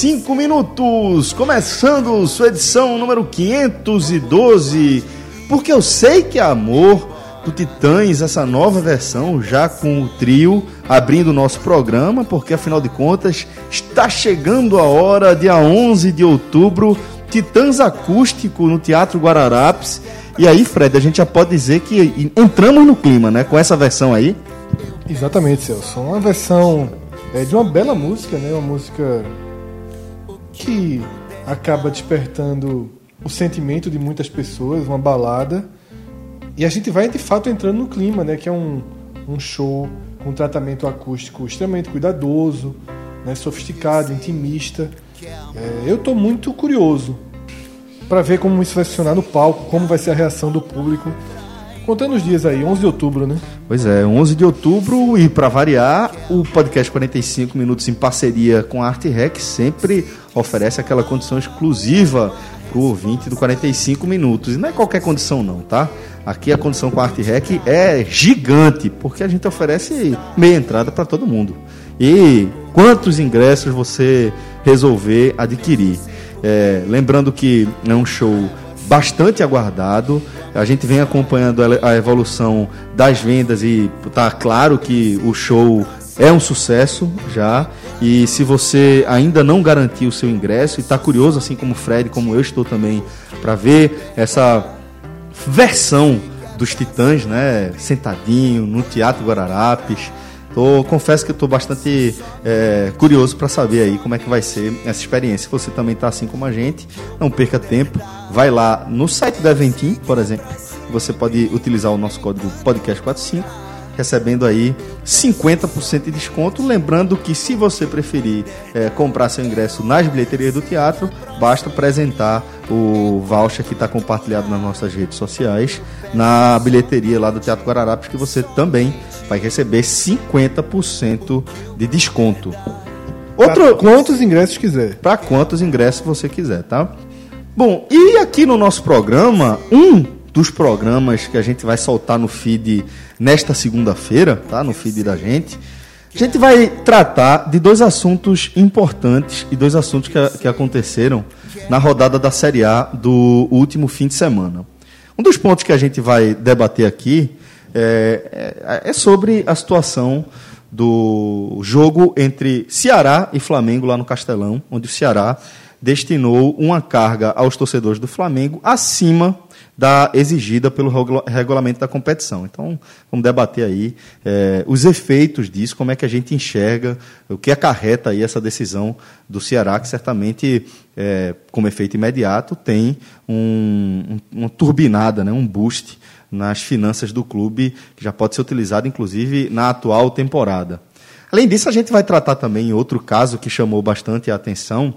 podcast 45 minutos, começando sua edição número 512, porque eu sei que é amor do Titãs, essa nova versão, já com o trio abrindo o nosso programa, porque afinal de contas está chegando a hora, dia 11 de outubro, Titãs Acústico no Teatro Guararapes. E aí, Fred, a gente já pode dizer que entramos no clima, né, com essa versão aí. Exatamente, Celso. Uma versão é, de uma bela música, né? Uma música que acaba despertando o sentimento de muitas pessoas, uma balada. E a gente vai de fato entrando no clima, né? Que é um, um show com um tratamento acústico extremamente cuidadoso, né? sofisticado, intimista. É, eu estou muito curioso para ver como isso vai funcionar no palco, como vai ser a reação do público Contando os dias aí, 11 de outubro, né? Pois é, 11 de outubro e para variar, o podcast 45 minutos em parceria com a Arte Rec sempre oferece aquela condição exclusiva para o ouvinte do 45 minutos. E não é qualquer condição não, tá? Aqui a condição com a Arte Rec é gigante, porque a gente oferece meia entrada para todo mundo. E quantos ingressos você resolver adquirir? É, lembrando que é um show bastante aguardado. A gente vem acompanhando a evolução das vendas e está claro que o show é um sucesso já. E se você ainda não garantiu o seu ingresso e está curioso, assim como o Fred, como eu estou também, para ver essa versão dos Titãs, né, sentadinho no Teatro Guararapes, Tô, confesso que estou bastante é, curioso para saber aí como é que vai ser essa experiência. Se você também está assim como a gente, não perca tempo. Vai lá no site da Eventim, por exemplo. Você pode utilizar o nosso código podcast45 recebendo aí 50% de desconto. Lembrando que se você preferir é, comprar seu ingresso nas bilheterias do teatro, basta apresentar o voucher que está compartilhado nas nossas redes sociais na bilheteria lá do Teatro Guararapes, que você também vai receber 50% de desconto. Outro... Pra quantos ingressos quiser. Para quantos ingressos você quiser, tá? Bom, e aqui no nosso programa, um dos programas que a gente vai soltar no feed nesta segunda-feira, tá? No feed da gente. A gente vai tratar de dois assuntos importantes e dois assuntos que, que aconteceram na rodada da Série A do último fim de semana. Um dos pontos que a gente vai debater aqui é, é, é sobre a situação do jogo entre Ceará e Flamengo lá no Castelão, onde o Ceará destinou uma carga aos torcedores do Flamengo acima da exigida pelo regulamento da competição. Então, vamos debater aí é, os efeitos disso, como é que a gente enxerga, o que acarreta aí essa decisão do Ceará, que certamente, é, como efeito imediato, tem um, um, uma turbinada, né, um boost nas finanças do clube, que já pode ser utilizado, inclusive, na atual temporada. Além disso, a gente vai tratar também outro caso que chamou bastante a atenção,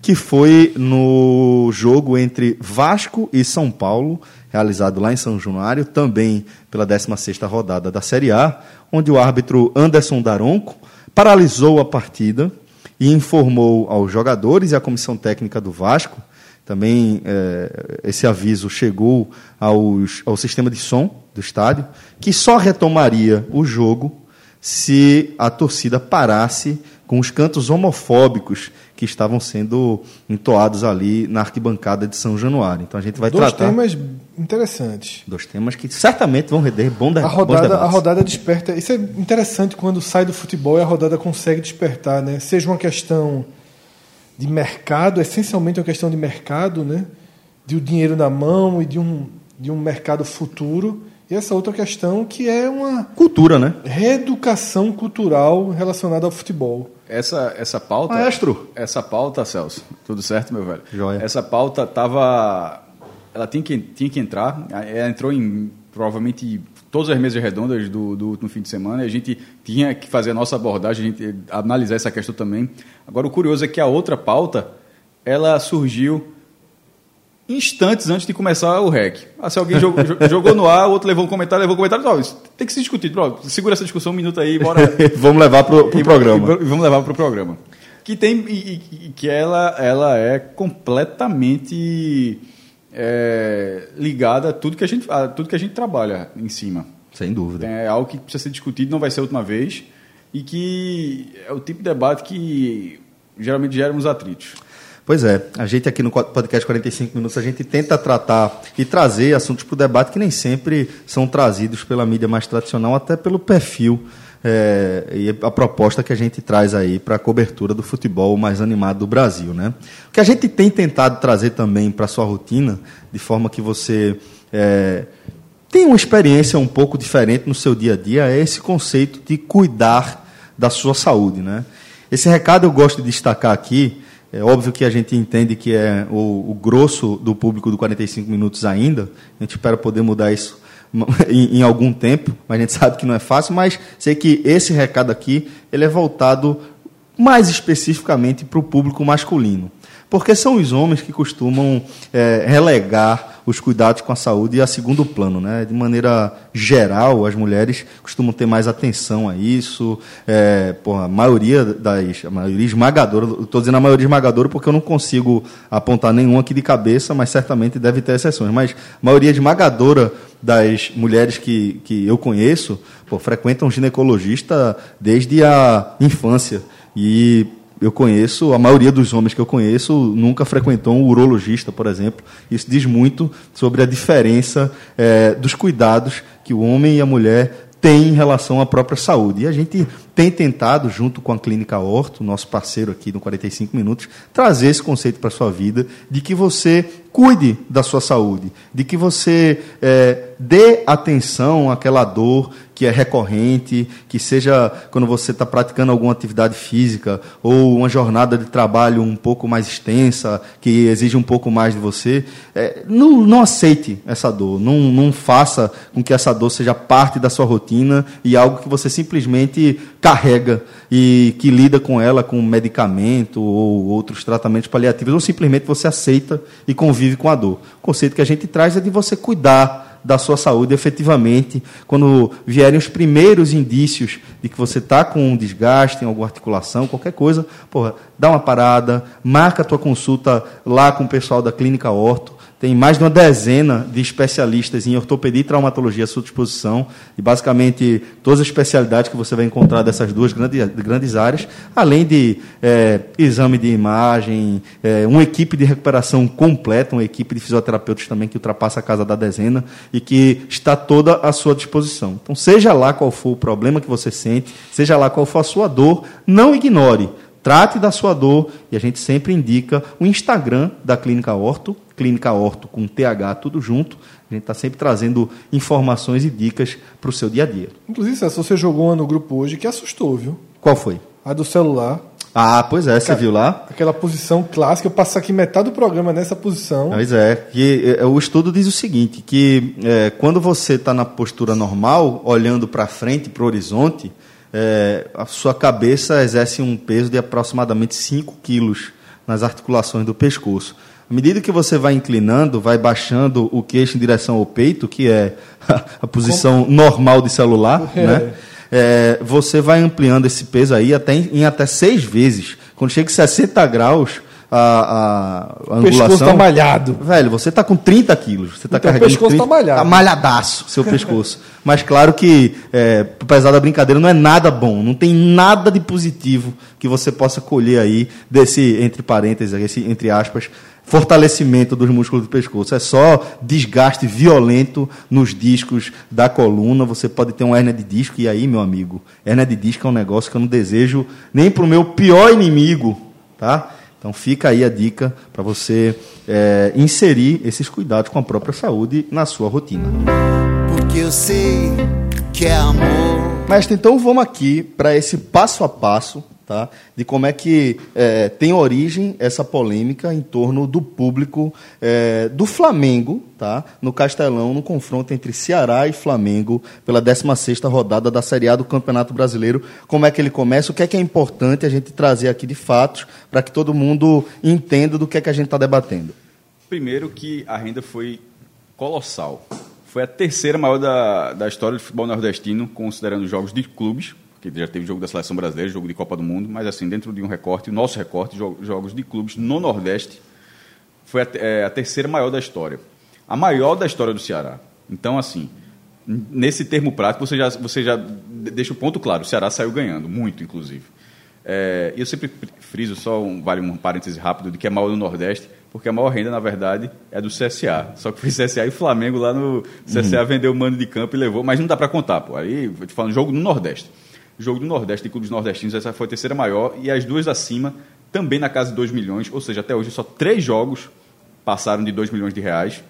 que foi no jogo entre Vasco e São Paulo, realizado lá em São Januário, também pela 16ª rodada da Série A, onde o árbitro Anderson Daronco paralisou a partida e informou aos jogadores e à comissão técnica do Vasco, também é, esse aviso chegou aos, ao sistema de som do estádio, que só retomaria o jogo se a torcida parasse com os cantos homofóbicos que estavam sendo entoados ali na arquibancada de São Januário. Então a gente vai Dois tratar... Dois temas interessantes. Dois temas que certamente vão render bom de... a rodada, A rodada desperta... Isso é interessante quando sai do futebol e a rodada consegue despertar, né? Seja uma questão de mercado, essencialmente uma questão de mercado, né? De o um dinheiro na mão e de um, de um mercado futuro e essa outra questão que é uma cultura, né? Reeducação cultural relacionada ao futebol. Essa essa pauta, maestro, essa pauta, Celso, tudo certo, meu velho? Joia. Essa pauta tava ela tinha que tinha que entrar, ela entrou em provavelmente todas as mesas redondas do, do último fim de semana, e a gente tinha que fazer a nossa abordagem, a gente analisar essa questão também. Agora o curioso é que a outra pauta ela surgiu instantes antes de começar o REC. Ah, se alguém jogou, jogou, no ar, o outro levou um comentário, levou um comentário, não, isso tem que se discutir. Pronto, segura essa discussão um minuto aí, bora. vamos levar para o pro programa. E, vamos levar para o programa. Que tem e, e, que ela, ela é completamente é, ligada a tudo que a gente a tudo que a gente trabalha em cima. Sem dúvida. É algo que precisa ser discutido, não vai ser a última vez e que é o tipo de debate que geralmente geram os atritos. Pois é, a gente aqui no podcast 45 Minutos, a gente tenta tratar e trazer assuntos para o debate que nem sempre são trazidos pela mídia mais tradicional, até pelo perfil é, e a proposta que a gente traz aí para a cobertura do futebol mais animado do Brasil. Né? O que a gente tem tentado trazer também para a sua rotina, de forma que você é, tenha uma experiência um pouco diferente no seu dia a dia, é esse conceito de cuidar da sua saúde. Né? Esse recado eu gosto de destacar aqui. É óbvio que a gente entende que é o, o grosso do público do 45 minutos ainda. A gente espera poder mudar isso em, em, algum tempo, mas a gente sabe que não é fácil. Mas sei que esse recado aqui ele é voltado mais especificamente para o público masculino, porque são os homens que costumam é, relegar os cuidados com a saúde a segundo plano. Né? De maneira geral, as mulheres costumam ter mais atenção a isso. É, porra, a maioria das. A maioria esmagadora, estou dizendo a maioria esmagadora porque eu não consigo apontar nenhum aqui de cabeça, mas certamente deve ter exceções. Mas a maioria esmagadora das mulheres que, que eu conheço pô, frequentam ginecologista desde a infância. E eu conheço, a maioria dos homens que eu conheço nunca frequentou um urologista, por exemplo. Isso diz muito sobre a diferença é, dos cuidados que o homem e a mulher têm em relação à própria saúde. E a gente tem tentado, junto com a Clínica Horto, nosso parceiro aqui no 45 Minutos, trazer esse conceito para a sua vida de que você cuide da sua saúde, de que você é, dê atenção àquela dor que é recorrente, que seja quando você está praticando alguma atividade física ou uma jornada de trabalho um pouco mais extensa, que exige um pouco mais de você. É, não, não aceite essa dor, não, não faça com que essa dor seja parte da sua rotina e algo que você simplesmente carrega e que lida com ela com medicamento ou outros tratamentos paliativos, ou simplesmente você aceita e convive com a dor. O conceito que a gente traz é de você cuidar da sua saúde efetivamente, quando vierem os primeiros indícios de que você está com um desgaste em alguma articulação, qualquer coisa, porra, dá uma parada, marca a tua consulta lá com o pessoal da Clínica Orto, tem mais de uma dezena de especialistas em ortopedia e traumatologia à sua disposição, e basicamente todas as especialidades que você vai encontrar dessas duas grandes, grandes áreas, além de é, exame de imagem, é, uma equipe de recuperação completa, uma equipe de fisioterapeutas também que ultrapassa a casa da dezena e que está toda à sua disposição. Então, seja lá qual for o problema que você sente, seja lá qual for a sua dor, não ignore. Trate da sua dor e a gente sempre indica o Instagram da Clínica Orto, Clínica Orto com TH, tudo junto. A gente está sempre trazendo informações e dicas para o seu dia a dia. Inclusive, César, você jogou uma no grupo hoje que assustou, viu? Qual foi? A do celular. Ah, pois é, você viu lá? Aquela posição clássica, eu passo aqui metade do programa nessa posição. Pois é, que, é, o estudo diz o seguinte, que é, quando você está na postura normal, olhando para frente, para o horizonte, é, a sua cabeça exerce um peso de aproximadamente 5 quilos nas articulações do pescoço. À medida que você vai inclinando, vai baixando o queixo em direção ao peito, que é a posição Como? normal de celular, é. né? É, você vai ampliando esse peso aí até em, em até seis vezes. Quando chega em 60 graus, a, a, a o angulação. pescoço tá malhado. Velho, você tá com 30 quilos. Você tá então, carregando. O pescoço 30, tá malhado. Tá malhadaço, seu pescoço. Mas claro que, é, apesar da brincadeira, não é nada bom. Não tem nada de positivo que você possa colher aí desse, entre parênteses, esse, entre aspas, fortalecimento dos músculos do pescoço. É só desgaste violento nos discos da coluna. Você pode ter uma hernia de disco. E aí, meu amigo, hernia de disco é um negócio que eu não desejo nem para o meu pior inimigo, tá? Então fica aí a dica para você é, inserir esses cuidados com a própria saúde na sua rotina. Porque eu sei que é amor. Mestre, então vamos aqui para esse passo a passo tá? de como é que é, tem origem essa polêmica em torno do público é, do Flamengo, tá? no Castelão, no confronto entre Ceará e Flamengo pela 16ª rodada da Série A do Campeonato Brasileiro. Como é que ele começa? O que é que é importante a gente trazer aqui de fatos para que todo mundo entenda do que é que a gente está debatendo? Primeiro que a renda foi colossal. Foi a terceira maior da, da história do futebol nordestino, considerando jogos de clubes, que já teve jogo da seleção brasileira, jogo de Copa do Mundo, mas assim, dentro de um recorte, o nosso recorte, jogos de clubes no Nordeste, foi a, é, a terceira maior da história. A maior da história do Ceará. Então, assim, nesse termo prático, você já, você já deixa o ponto claro, o Ceará saiu ganhando, muito, inclusive. É, eu sempre friso, só um, vale um parêntese rápido, de que é maior no Nordeste, porque a maior renda, na verdade, é do CSA. Só que foi CSA e Flamengo lá no. CSA uhum. vendeu o mando de campo e levou, mas não dá para contar, pô. Aí, eu te falando, jogo no Nordeste. Jogo do Nordeste, de clubes nordestinos, essa foi a terceira maior, e as duas acima, também na casa de 2 milhões, ou seja, até hoje só três jogos passaram de 2 milhões de reais.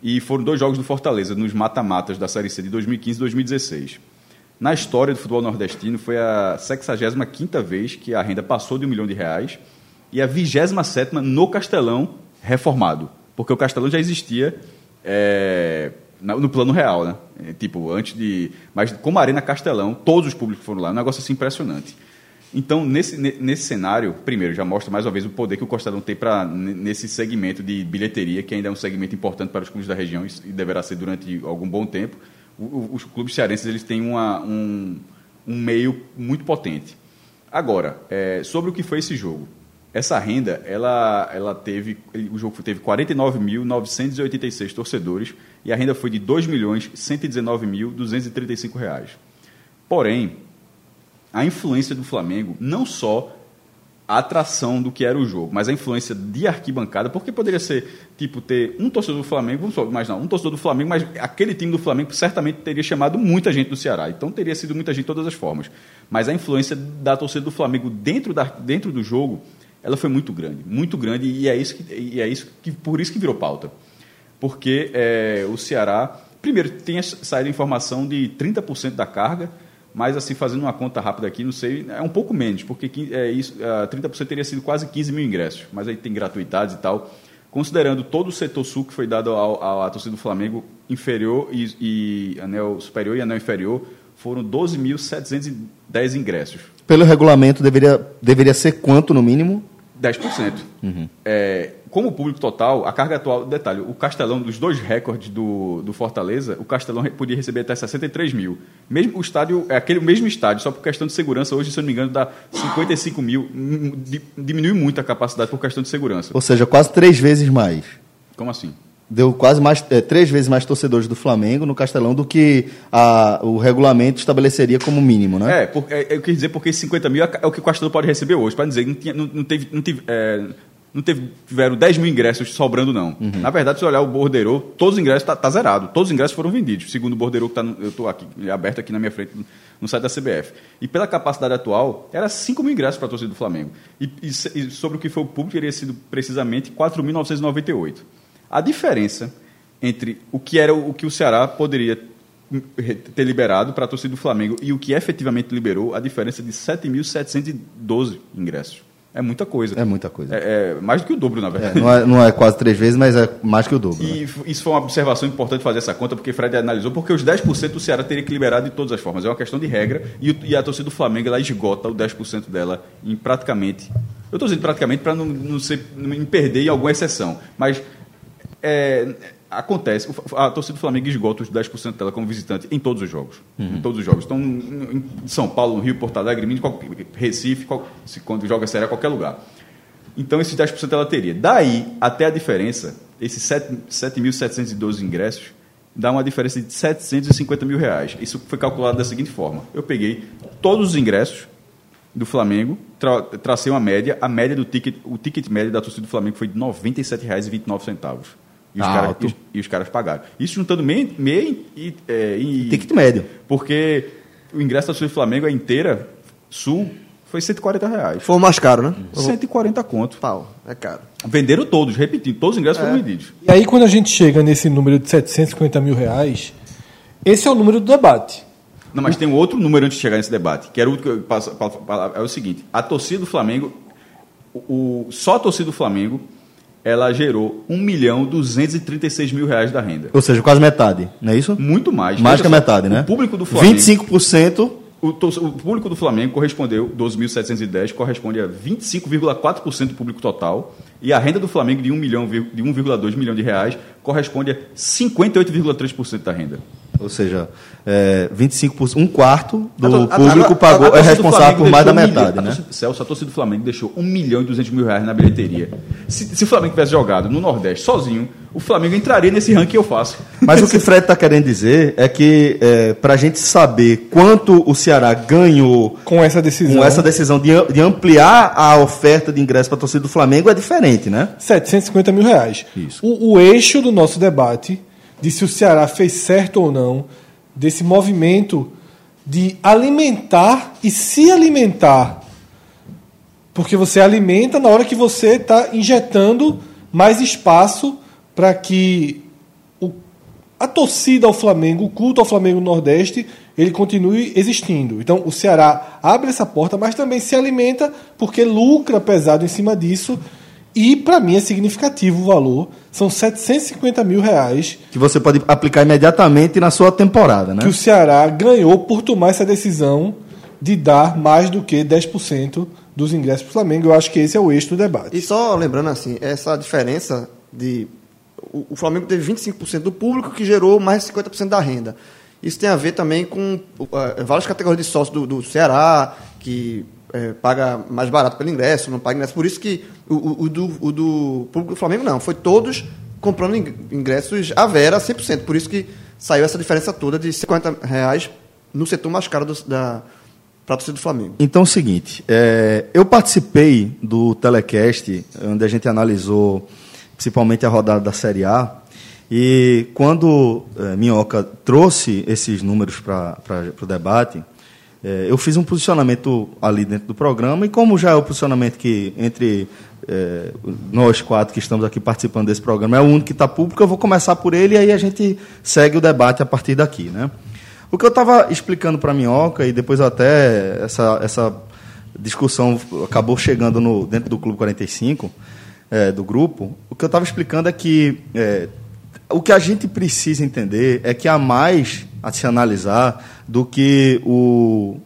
E foram dois jogos do Fortaleza, nos mata-matas da Série C de 2015 e 2016. Na história do futebol nordestino, foi a 65 vez que a renda passou de um milhão de reais e a 27 no Castelão reformado. Porque o Castelão já existia é, no plano real, né? É, tipo, antes de. Mas como a Arena Castelão, todos os públicos foram lá, um negócio assim impressionante. Então, nesse, nesse cenário, primeiro, já mostra mais uma vez o poder que o Castelão tem para nesse segmento de bilheteria, que ainda é um segmento importante para os clubes da região e deverá ser durante algum bom tempo os clubes cearenses eles têm uma, um, um meio muito potente. Agora, é, sobre o que foi esse jogo. Essa renda, ela, ela teve, o jogo teve 49.986 torcedores e a renda foi de R$ 2.119.235. Porém, a influência do Flamengo não só a atração do que era o jogo, mas a influência de arquibancada, porque poderia ser, tipo, ter um torcedor do Flamengo, vamos só imaginar, um torcedor do Flamengo, mas aquele time do Flamengo certamente teria chamado muita gente do Ceará, então teria sido muita gente de todas as formas. Mas a influência da torcida do Flamengo dentro, da, dentro do jogo, ela foi muito grande, muito grande, e é isso que, e é isso que por isso que virou pauta. Porque é, o Ceará, primeiro, tem saído informação de 30% da carga, mas, assim, fazendo uma conta rápida aqui, não sei, é um pouco menos, porque é, isso, 30% teria sido quase 15 mil ingressos, mas aí tem gratuidades e tal. Considerando todo o setor sul que foi dado à torcida do Flamengo, inferior e, e anel superior e anel inferior, foram 12.710 ingressos. Pelo regulamento, deveria, deveria ser quanto no mínimo? 10%. Uhum. É, como público total, a carga atual, detalhe, o Castelão, dos dois recordes do, do Fortaleza, o Castelão podia receber até 63 mil. Mesmo o estádio, é aquele mesmo estádio, só por questão de segurança, hoje, se eu não me engano, dá 55 mil, diminui muito a capacidade por questão de segurança. Ou seja, quase três vezes mais. Como assim? Deu quase mais, é, três vezes mais torcedores do Flamengo no Castelão do que a, o regulamento estabeleceria como mínimo, né? É, por, é, eu quis dizer porque 50 mil é o que o Castelão pode receber hoje, para dizer que não, tinha, não, não teve, não teve é, não teve, tiveram 10 mil ingressos sobrando, não. Uhum. Na verdade, se olhar o Bordeiro, todos os ingressos estão tá, tá zerado. Todos os ingressos foram vendidos, segundo o Bordeiro, que tá no, eu estou aqui, aberto aqui na minha frente, no site da CBF. E pela capacidade atual, era 5 mil ingressos para a torcida do Flamengo. E, e, e, sobre o que foi o público, teria sido precisamente 4.998. A diferença entre o que era o que o Ceará poderia ter liberado para a torcida do Flamengo e o que efetivamente liberou, a diferença é de 7.712 ingressos. É muita coisa. É muita coisa. É, é mais do que o dobro, na verdade. É, não, é, não, é, quase três vezes, mas é mais que o dobro. E né? isso foi uma observação importante fazer essa conta, porque Fred analisou, porque os 10% o Ceará teria que liberar de todas as formas. É uma questão de regra. E, e a torcida do Flamengo ela esgota o 10% dela em praticamente. Eu estou dizendo praticamente para não, não, ser, não me perder em alguma exceção. Mas é, acontece, a torcida do Flamengo esgota os 10% dela como visitante em todos os jogos. Uhum. Em todos os jogos. Então, em São Paulo, no Rio, Porto Alegre, Minas, Recife, se quando joga série a qualquer lugar. Então, esses 10% ela teria. Daí até a diferença, esses 7.712 ingressos, dá uma diferença de 750 mil reais. Isso foi calculado da seguinte forma: eu peguei todos os ingressos do Flamengo, tra tracei uma média, a média do ticket, o ticket médio da torcida do Flamengo foi de R$ 97,29. E os, ah, cara, e, e, os caras pagaram. Isso juntando meio, meio e, é, e. Ticket médio. Porque o ingresso da Sul Flamengo é inteira, Sul, foi 140 reais. Foi o mais caro, né? 140 conto. Pau, é caro. Venderam todos, repetindo, todos os ingressos é. foram vendidos. E aí, quando a gente chega nesse número de 750 mil reais, esse é o número do debate. Não, mas tem um outro número antes de chegar nesse debate, que era o que eu passo, é o seguinte: a torcida do Flamengo, o, só a torcida do Flamengo ela gerou 1 milhão 236 mil reais da renda. Ou seja, quase metade, não é isso? Muito mais. Mais que a metade, né? O público do Flamengo... 25%... O, o público do Flamengo correspondeu, 12.710, corresponde a 25,4% do público total. E a renda do Flamengo de 1 milhão, de 1,2 milhão de reais corresponde a 58,3% da renda. Ou seja, é, 25%, um quarto do A a- público a- pagou, a- a é responsável Flamengo por mais da um metade, a né? torcida- Celso, a torcida do Flamengo deixou 1 milhão e 200 mil reais na bilheteria. Se, se o Flamengo tivesse jogado no Nordeste sozinho, o Flamengo entraria nesse ranking que eu faço. Mas o que o Fred está querendo dizer é que é, para a gente saber quanto o Ceará ganhou Com essa decisão. com essa decisão de, de ampliar a oferta de ingresso para a torcida do Flamengo é diferente, né? 750 mil reais. Isso. O, o eixo do nosso debate de se o Ceará fez certo ou não, desse movimento de alimentar e se alimentar. Porque você alimenta na hora que você está injetando mais espaço para que o, a torcida ao Flamengo, o culto ao Flamengo no Nordeste, ele continue existindo. Então o Ceará abre essa porta, mas também se alimenta porque lucra pesado em cima disso. E para mim é significativo o valor. São 750 mil reais Que você pode aplicar imediatamente na sua temporada, né? que o Ceará ganhou por tomar essa decisão de dar mais do que 10% dos ingressos para o Flamengo. Eu acho que esse é o eixo do debate. E só lembrando assim, essa diferença de. O, o Flamengo teve 25% do público que gerou mais de 50% da renda. Isso tem a ver também com uh, várias categorias de sócios do, do Ceará, que eh, paga mais barato pelo ingresso, não paga ingresso. Por isso que o, o- do, o do público do Flamengo não. Foi todos comprando ing- ingressos à vera, 100%. Por isso que saiu essa diferença toda de 50 reais no setor mais caro do, da, para torcida do Flamengo. Então é o seguinte, é, eu participei do telecast onde a gente analisou principalmente a rodada da Série A e quando é, Minhoca trouxe esses números para o debate, é, eu fiz um posicionamento ali dentro do programa e como já é o posicionamento que entre é, nós quatro que estamos aqui participando desse programa é o único que está público, eu vou começar por ele e aí a gente segue o debate a partir daqui, né? O que eu estava explicando para a Minhoca, e depois até essa, essa discussão acabou chegando no, dentro do Clube 45, é, do grupo, o que eu estava explicando é que é, o que a gente precisa entender é que há mais a se analisar do que o,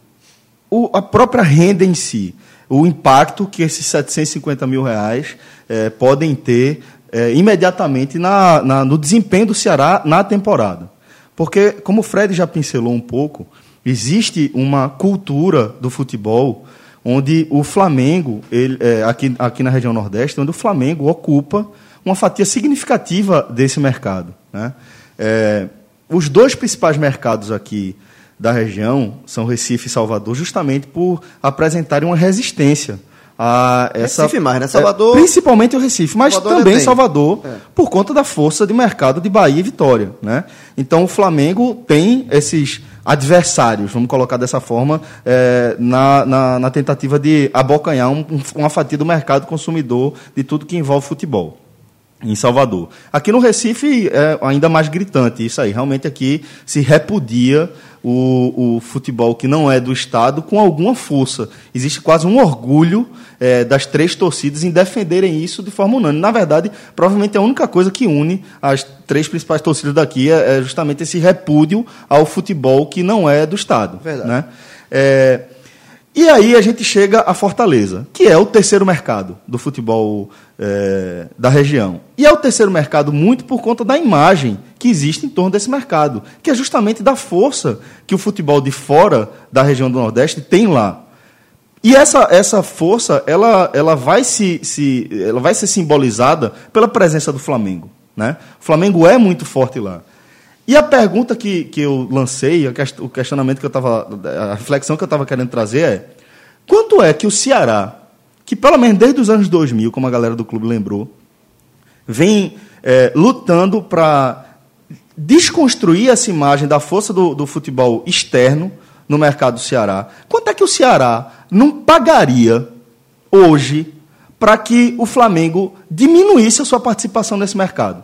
o- a própria renda em si, o impacto que esses 750 mil reais eh, podem ter eh, imediatamente na, na- no desempenho do Ceará na temporada. Porque, como o Fred já pincelou um pouco, existe uma cultura do futebol onde o Flamengo, ele, eh, aqui, aqui na região Nordeste, onde o Flamengo ocupa uma fatia significativa desse mercado. Né? Eh, os dois principais mercados aqui da região são Recife e Salvador, justamente por apresentarem uma resistência a essa. Recife mais, né? Salvador- É, principalmente o Recife, mas Salvador também detém. Salvador, É. por conta da força de mercado de Bahia e Vitória. Né? Então o Flamengo tem esses adversários, vamos colocar dessa forma, é, na, na, na tentativa de abocanhar um- uma fatia do mercado consumidor de tudo que envolve futebol em Salvador. Aqui no Recife é ainda mais gritante isso aí. Realmente aqui se repudia o, o futebol que não é do Estado com alguma força. Existe quase um orgulho é, das três torcidas em defenderem isso de forma unânime. Na verdade, provavelmente a única coisa que une as três principais torcidas daqui é, é justamente esse repúdio ao futebol que não é do Estado. Verdade. Né? É, e aí a gente chega a Fortaleza, que é o terceiro mercado do futebol eh, da região. E é o terceiro mercado muito por conta da imagem que existe em torno desse mercado, que é justamente da força que o futebol de fora da região do Nordeste tem lá. E essa, essa força, ela, ela, vai se, se, ela vai ser simbolizada pela presença do Flamengo. Né? O Flamengo é muito forte lá. E a pergunta que, que eu lancei, o questionamento que eu estava, a reflexão que eu estava querendo trazer é: quanto é que o Ceará, que pelo menos desde os anos 2000, como a galera do clube lembrou, vem eh, lutando para desconstruir essa imagem da força do, do futebol externo no mercado do Ceará. Quanto é que o Ceará não pagaria hoje para que o Flamengo diminuísse a sua participação nesse mercado?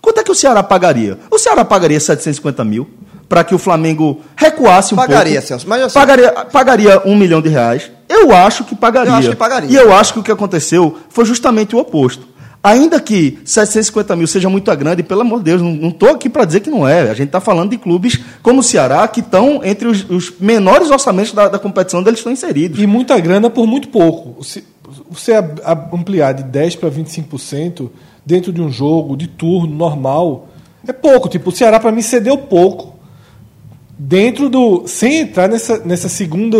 Quanto é que o Ceará pagaria? O Ceará pagaria 750 mil para que o Flamengo recuasse um Pagaria, pouco. Celso, mas assim- pagaria, pagaria um milhão de reais. Eu acho que pagaria. Eu acho que pagaria. E eu acho que o que aconteceu foi justamente o oposto. Ainda que 750 mil seja muito grande, pelo amor de Deus, não estou aqui para dizer que não é. A gente está falando de clubes como o Ceará, que estão entre os, os menores orçamentos da, da competição onde eles estão inseridos. E muita grana por muito pouco. Se você ampliar de 10% para 25% dentro de um jogo, de turno normal, É pouco. Tipo, o Ceará, para mim, cedeu pouco dentro do. Sem entrar nessa, nessa, segunda,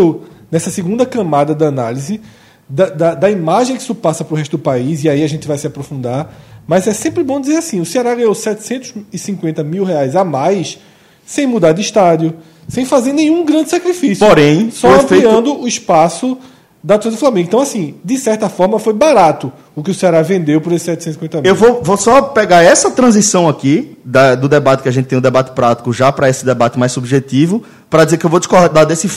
nessa segunda camada da análise, da, da, da imagem que isso passa para o resto do país, e aí a gente vai se aprofundar. Mas é sempre bom dizer assim: o Ceará ganhou 750 mil reais a mais sem mudar de estádio, sem fazer nenhum grande sacrifício. Porém, só ampliando o espaço da torcida do Flamengo. Então, assim, de certa forma, foi barato o que o Ceará vendeu por esses 750 mil. Eu vou, vou só pegar essa transição aqui da- do debate que a gente tem, o debate prático, já para esse debate mais subjetivo, para dizer que eu vou discordar desse,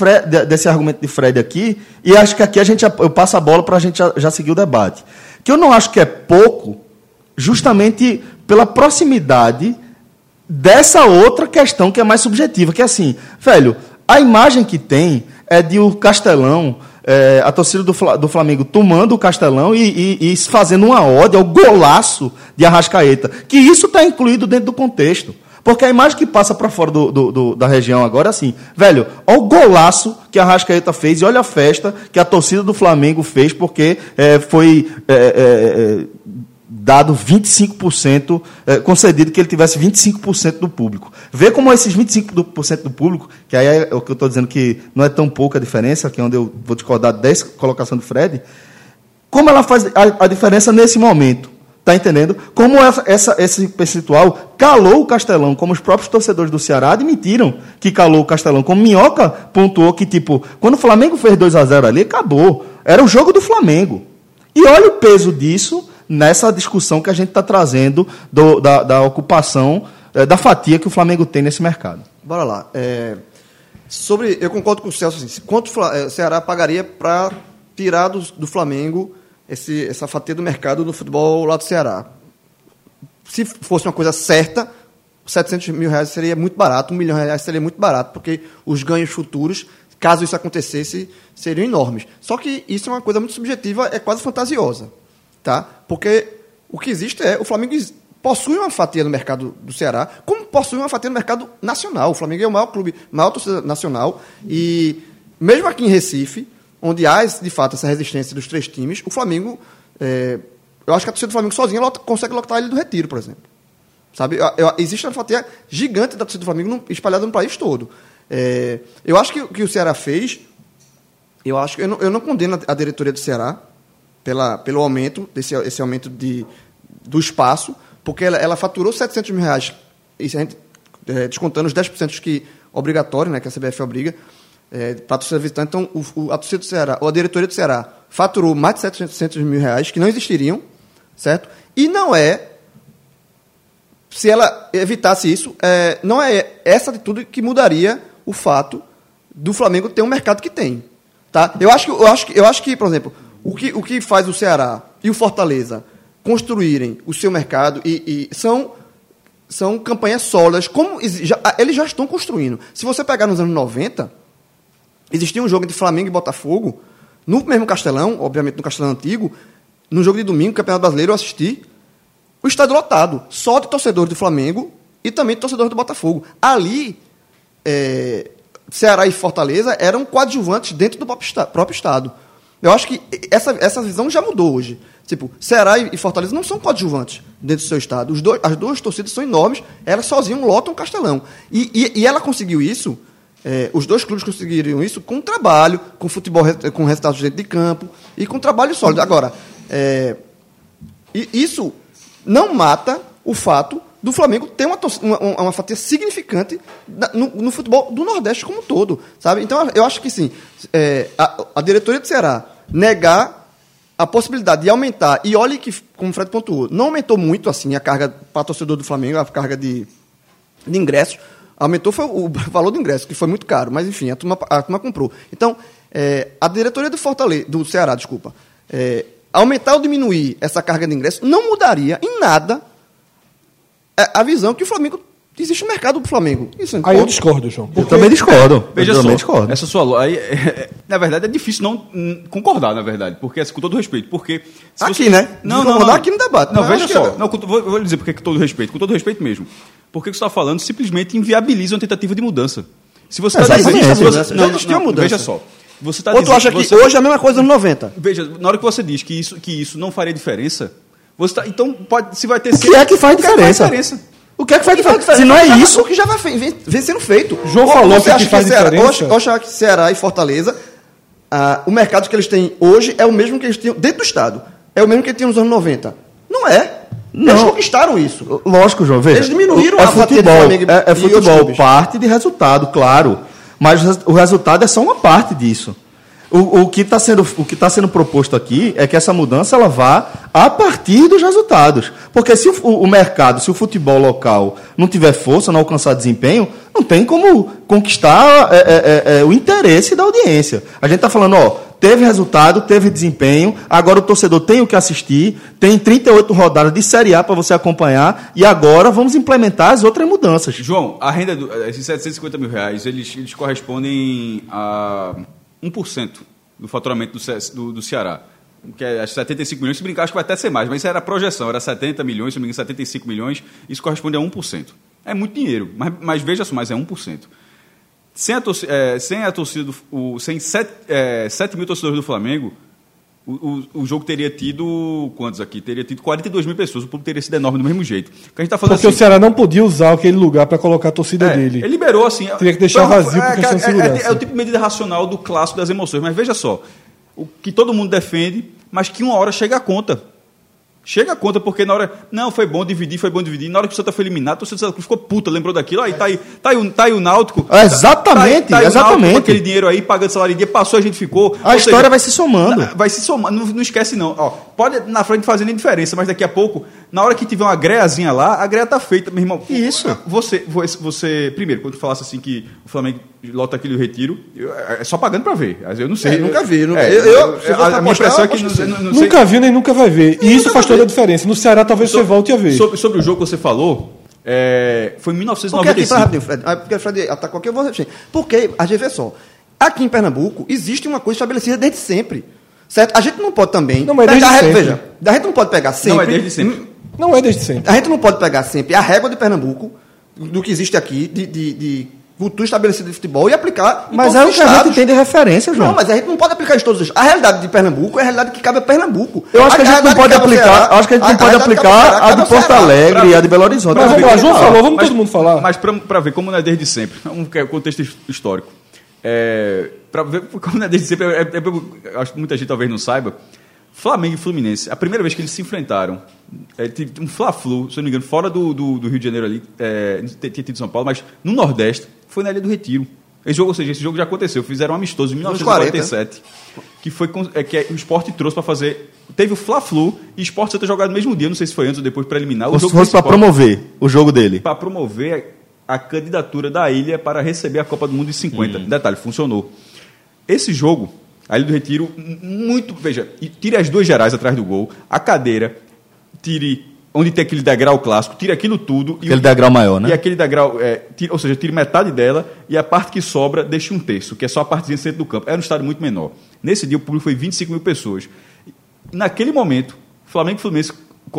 desse argumento de Fred aqui, e acho que aqui a gente eu passo a bola para a gente já, já seguir o debate. Que eu não acho que é pouco, justamente pela proximidade dessa outra questão que é mais subjetiva, que é assim, velho, a imagem que tem é de o Castelão, é, a torcida do, do Flamengo tomando o Castelão e, e- e fazendo uma ode ao golaço de Arrascaeta, que isso está incluído dentro do contexto. Porque a imagem que passa para fora do- do- do- da região agora é assim, velho, olha o golaço que a Arrascaeta fez e olha a festa que a torcida do Flamengo fez, porque é, foi é, é, é, dado 25%, eh, concedido que ele tivesse 25% do público. Vê como esses 25% do público, que aí é o que eu estou dizendo que não é tão pouca a diferença, que é onde eu vou discordar dessa colocação do Fred, como ela faz a, a diferença nesse momento. Tá entendendo? Como essa, essa- esse percentual calou o Castelão, como os próprios torcedores do Ceará admitiram que calou o Castelão. Como Minhoca pontuou que, tipo, quando o Flamengo fez 2 a 0 ali, acabou. Era o jogo do Flamengo. E olha o peso disso nessa discussão que a gente está trazendo do- da, da ocupação, eh, da fatia que o Flamengo tem nesse mercado. Bora lá. É, sobre, eu concordo com o Celso. Assim, quanto o eh, Ceará pagaria para tirar do, do Flamengo esse, essa fatia do mercado do futebol lá do Ceará? Se fosse uma coisa certa, 700 mil reais seria muito barato, um milhão de reais seria muito barato, porque os ganhos futuros, caso isso acontecesse, seriam enormes. Só que isso é uma coisa muito subjetiva, é quase fantasiosa. Tá? Porque o que existe é o Flamengo possui uma fatia no mercado do Ceará, como possui uma fatia no mercado nacional. O Flamengo é o maior clube, maior torcida nacional e mesmo aqui em Recife, onde há de fato essa resistência dos três times, o Flamengo, é, eu acho que a torcida do Flamengo sozinha lota- consegue lotar ele do Retiro, por exemplo. Sabe? Eu- eu- existe uma fatia gigante da torcida do Flamengo no- espalhada no país todo. É, eu acho que o que o Ceará fez, eu acho eu não, eu não condeno a diretoria do Ceará pela, pelo aumento desse esse aumento de, do espaço, porque ela, ela faturou 700 mil reais, isso a gente, é, descontando os 10% que obrigatório, né, que a CBF obriga, é, para a torcida visitante. Então, o, o- a torcida do Ceará, ou a diretoria do Ceará, faturou mais de 700 mil reais, que não existiriam, certo? E não é se ela evitasse isso, é, não é essa atitude que mudaria o fato do Flamengo ter um mercado que tem. Tá? Eu, acho que, eu, acho que, eu acho que, por exemplo, o que, o que faz o Ceará e o Fortaleza construírem o seu mercado e, e são, são campanhas sólidas, como já- eles já estão construindo. Se você pegar nos anos 90, existia um jogo entre Flamengo e Botafogo, no mesmo Castelão, obviamente no Castelão antigo, no jogo de domingo, Campeonato Brasileiro, eu assisti, o estádio lotado, só de torcedores do Flamengo e também de torcedores do Botafogo. Ali, é, Ceará e Fortaleza eram coadjuvantes dentro do próprio estado. Eu acho que essa, essa visão já mudou hoje. Tipo, Ceará e Fortaleza não são coadjuvantes dentro do seu estado. Dois, as duas torcidas são enormes, elas sozinhas lotam o Castelão. E, e, e ela conseguiu isso, é, os dois clubes conseguiram isso com trabalho, com futebol, com resultados dentro de campo e com trabalho sólido. Agora, é, isso não mata o fato do Flamengo ter uma, uma, uma fatia significante no, no futebol do Nordeste como um todo, sabe? Então, eu acho que sim, é, a, a diretoria do Ceará negar a possibilidade de aumentar, e olhe que, como o Fred pontuou, não aumentou muito assim a carga para torcedor do Flamengo, a carga de, de ingressos, aumentou foi o valor do ingresso, que foi muito caro, mas enfim, a turma, a turma comprou. Então, é, a diretoria do Fortaleza, do Ceará, desculpa, é, aumentar ou diminuir essa carga de ingresso não mudaria em nada a, a visão que o Flamengo existe um mercado do Flamengo. Isso é Aí eu discordo, João. Eu porque- também discordo. Veja eu só, também discordo. essa sua aí, é, é, na verdade é difícil não hum, concordar, na verdade, porque assim, com todo respeito, porque se Aqui, né? Não, não, não. aqui no debate, Não, mas veja só, que- não, com- vou, vou lhe dizer porque com todo respeito, com todo respeito mesmo. Porque o que você está falando simplesmente inviabiliza uma tentativa de mudança. Se você está dizendo, você- não, não, não, mudança. Veja só. Você está Ou tu dizendo- acha que você- hoje é a mesma coisa no 90? Veja, na hora que você diz que isso, que isso não faria diferença, você tá, então pode, se vai ter O que é que faz o diferença? O que é que faz que diferença? Se não é que isso, O que já vai fe- vem, vem sendo feito. João Ou falou você que o que acha faz Ceará, diferença- acha- ou acha que Ceará e Fortaleza, ah, o mercado que eles têm hoje é o mesmo que eles tinham dentro do Estado. É o mesmo que eles tinham nos anos 90. Não é. Eles Não. conquistaram isso. Lógico, João, veja. Eles diminuíram é a futebol, Flamengo é, é futebol, parte de resultado, claro. Mas o resultado é só uma parte disso. O, o que está sendo, o que tá sendo proposto aqui é que essa mudança ela vá a partir dos resultados. Porque se o, o mercado, se o futebol local não tiver força, não alcançar desempenho, não tem como conquistar é, é, é, é, o interesse da audiência. A gente está falando, ó, teve resultado, teve desempenho, agora o torcedor tem o que assistir, tem 38 rodadas de Série A para você acompanhar, e agora vamos implementar as outras mudanças. João, a renda, do, esses 750 mil reais, eles, eles correspondem a 1% do faturamento do, do, do Ceará. Que é acho, 75 milhões, se brincar, acho que vai até ser mais, mas isso era a projeção, era 70 milhões, se não me engano, 75 milhões, isso corresponde a 1%. É muito dinheiro, mas, mas veja só, mas é 1%. Sem a torcida, é, sem a torcida do, o, sem 7, é, 7 mil torcedores do Flamengo, o, o, o jogo teria tido, quantos aqui? Teria tido 42 mil pessoas, o público teria sido enorme do mesmo jeito. Porque a gente tá falando Porque assim, o Ceará não podia usar aquele lugar para colocar a torcida é, dele. Ele liberou assim. Teria que deixar uma- vazio por questão de é, é, segurança. É, é o tipo de medida racional do clássico das emoções. Mas veja só, o que todo mundo defende, mas que uma hora chega a conta. Chega a conta, porque na hora. Não, foi bom dividir, foi bom dividir. Na hora que o Santa foi eliminado, o torcedor do Santa Cruz ficou puta, lembrou daquilo. Aí tá aí, tá aí, o, tá aí o Náutico. É, exatamente, tá aí, tá aí exatamente. Náutico com aquele dinheiro aí, pagando salário em dia, passou, a gente ficou. A Ou história seja, vai se somando. Vai se somar, não, não esquece não. Ó, pode na frente fazer nem diferença, mas daqui a pouco, na hora que tiver uma greazinha lá, a greia tá feita, meu irmão. Isso. Você, você, você- primeiro, quando tu falasse assim que o Flamengo lota aquele retiro, eu- é só pagando pra ver. Mas Eu não sei. É, nunca vi, nunca- É, eu- eu- se a, minha impressão é eu que não, não, não sei- Nunca viu nem nunca vai ver. E isso nunca faz toda a diferença. No Ceará talvez você volte a ver. Sobre, sobre o jogo que você falou, é, foi em Porque aqui, 1995. Fred, ah, porque Fred atacou aqui, eu vou repetir. Porque, a gente vê só, aqui em Pernambuco existe uma coisa estabelecida desde sempre. Certo? A gente não pode também. Não, mas desde pegar a sempre. Veja, a gente não pode pegar sempre. Não, é desde sempre. Não é desde sempre. A gente não pode pegar sempre a régua de Pernambuco, do que existe aqui, de, de, de cultura estabelecida de futebol, e aplicar. em Mas todos é o que a gente tem de referência, João. Não, mas a gente não pode aplicar isso todos os A realidade de Pernambuco é a realidade que cabe a Pernambuco. Eu acho que a gente não pode aplicar, Ceará- acho que a gente não pode cabe ao aplicar Ceará a de Porto Ceará. Alegre e a de Belo Horizonte. Mas vamos lá, João falou, vamos Mas- todo mundo falar. Mas para ver como não é desde sempre, um que é o contexto his- histórico. É, para ver como não é desde sempre, é, é- é- acho que muita gente talvez não saiba. Flamengo e Fluminense, a primeira vez que eles se enfrentaram, é, teve um Fla-Flu, se eu não me engano, fora do, do, do Rio de Janeiro ali, é, tinha tido São Paulo, mas no Nordeste, foi na Ilha do Retiro. Esse jogo, ou seja, esse jogo já aconteceu, fizeram um amistoso em Nos 1947, que foi é, que é, o esporte trouxe para fazer. Teve o Fla-Flu e o esporte ter jogado no mesmo dia, não sei se foi antes ou depois para eliminar. O se jogo fosse para promover o jogo dele. para promover a candidatura da ilha para receber a Copa do Mundo em 50. Detalhe, funcionou. Esse jogo, a Ilha do Retiro, muito. Veja, e tire as duas gerais atrás do gol, a cadeira, tire onde tem aquele degrau clássico, tire aquilo tudo. e Aquele o- degrau maior, né? E aquele degrau, é, ou seja, tire metade dela e a parte que sobra deixe um terço, que é só a partezinha centro do campo. Era um estádio muito menor. Nesse dia o público foi 25 mil pessoas. E naquele momento, Flamengo e Fluminense,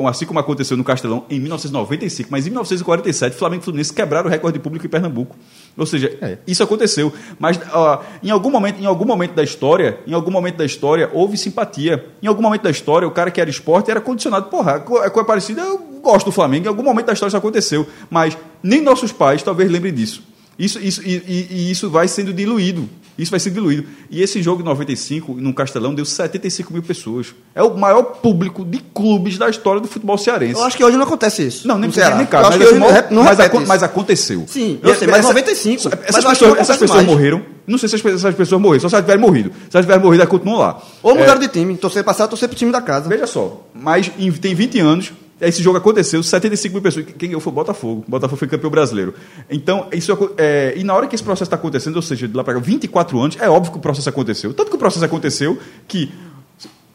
assim como aconteceu no Castelão em 1995, mas em 1947, Flamengo e Fluminense quebraram o recorde de público em Pernambuco. Ou seja, É. isso aconteceu. Mas ó, em, algum momento, em algum momento da história, em algum momento da história, houve simpatia. Em algum momento da história, o cara que era esporte era condicionado. Porra, é coisa parecida, eu gosto do Flamengo. Em algum momento da história isso aconteceu. Mas nem nossos pais talvez lembrem disso. Isso, isso, e, e- e isso vai sendo diluído. Isso vai sendo diluído. E esse jogo em 95, no Castelão, deu 75 mil pessoas. É o maior público de clubes da história do futebol cearense. Eu acho que hoje não acontece isso. Não, nem, Ceará. nem Eu caso. Mas, assim, hoje não, mas, isso. mas aconteceu. Sim, E eu sei, mas essa- 95. Essas, Mas eu pessoas, essas pessoas mais. morreram. Não sei se essas, pessoas morreram. Só se elas tiverem morrido. Se elas tiverem morrido, elas continuam lá. Ou É, mudaram de time. Torcer passado, torcer pro time da casa. Veja só, mas em- tem 20 anos, esse jogo aconteceu, 75 mil pessoas. Quem ganhou foi o Botafogo. O Botafogo foi campeão brasileiro. Então, isso é, e na hora que esse processo está acontecendo, ou seja, de lá para cá, 24 anos, é óbvio que o processo aconteceu. Tanto que o processo aconteceu que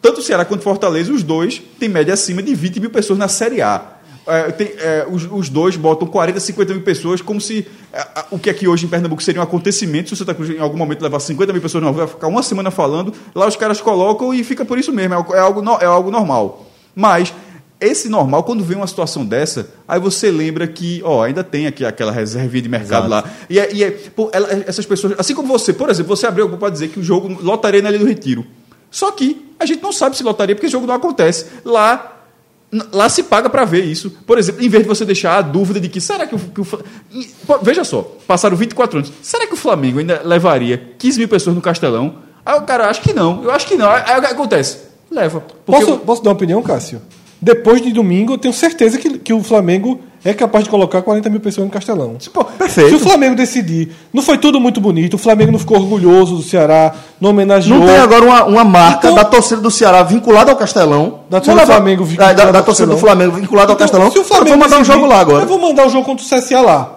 tanto o Ceará quanto o Fortaleza, os dois, têm média acima de 20 mil pessoas na Série A. É, tem, é, os, os dois botam 40, 50 mil pessoas, como se é, o que aqui hoje em Pernambuco seria um acontecimento. Se o Santa Cruz em algum momento levar 50 mil pessoas, não, vai ficar uma semana falando, lá os caras colocam e fica por isso mesmo. É, é algo, é algo normal. Mas esse normal, quando vem uma situação dessa, aí você lembra que, ó, ainda tem aqui aquela reservinha de mercado lá. E, é, e é- pô, ela- essas pessoas, assim como você, por exemplo, você abriu para dizer que o jogo lotaria na Ilha do Retiro. Só que a gente não sabe se lotaria porque esse jogo não acontece. Lá Lá se paga para ver isso. Por exemplo, em vez de você deixar a dúvida de que será que o, que o E, Veja só, passaram 24 anos. Será que o Flamengo ainda levaria 15 mil pessoas no Castelão? Aí o cara acha que não. Eu acho que não. Aí, o que acontece? Leva. Posso, posso dar uma opinião, Cássio? Depois de domingo, eu tenho certeza que, que o Flamengo é capaz de colocar 40 mil pessoas no Castelão. Pô, Perfeito. Se o Flamengo decidir, não foi tudo muito bonito, o Flamengo não ficou orgulhoso do Ceará, não homenageou. Não tem agora uma, uma marca Então- da torcida do Ceará vinculada ao Castelão. Da torcida do Flamengo da, vinculada da, ao da torcida do Castelão. Flamengo vinculada ao Então, Castelão. Se o Flamengo eu vou mandar um decidir, jogo lá agora. Eu vou mandar um jogo contra o CSA lá.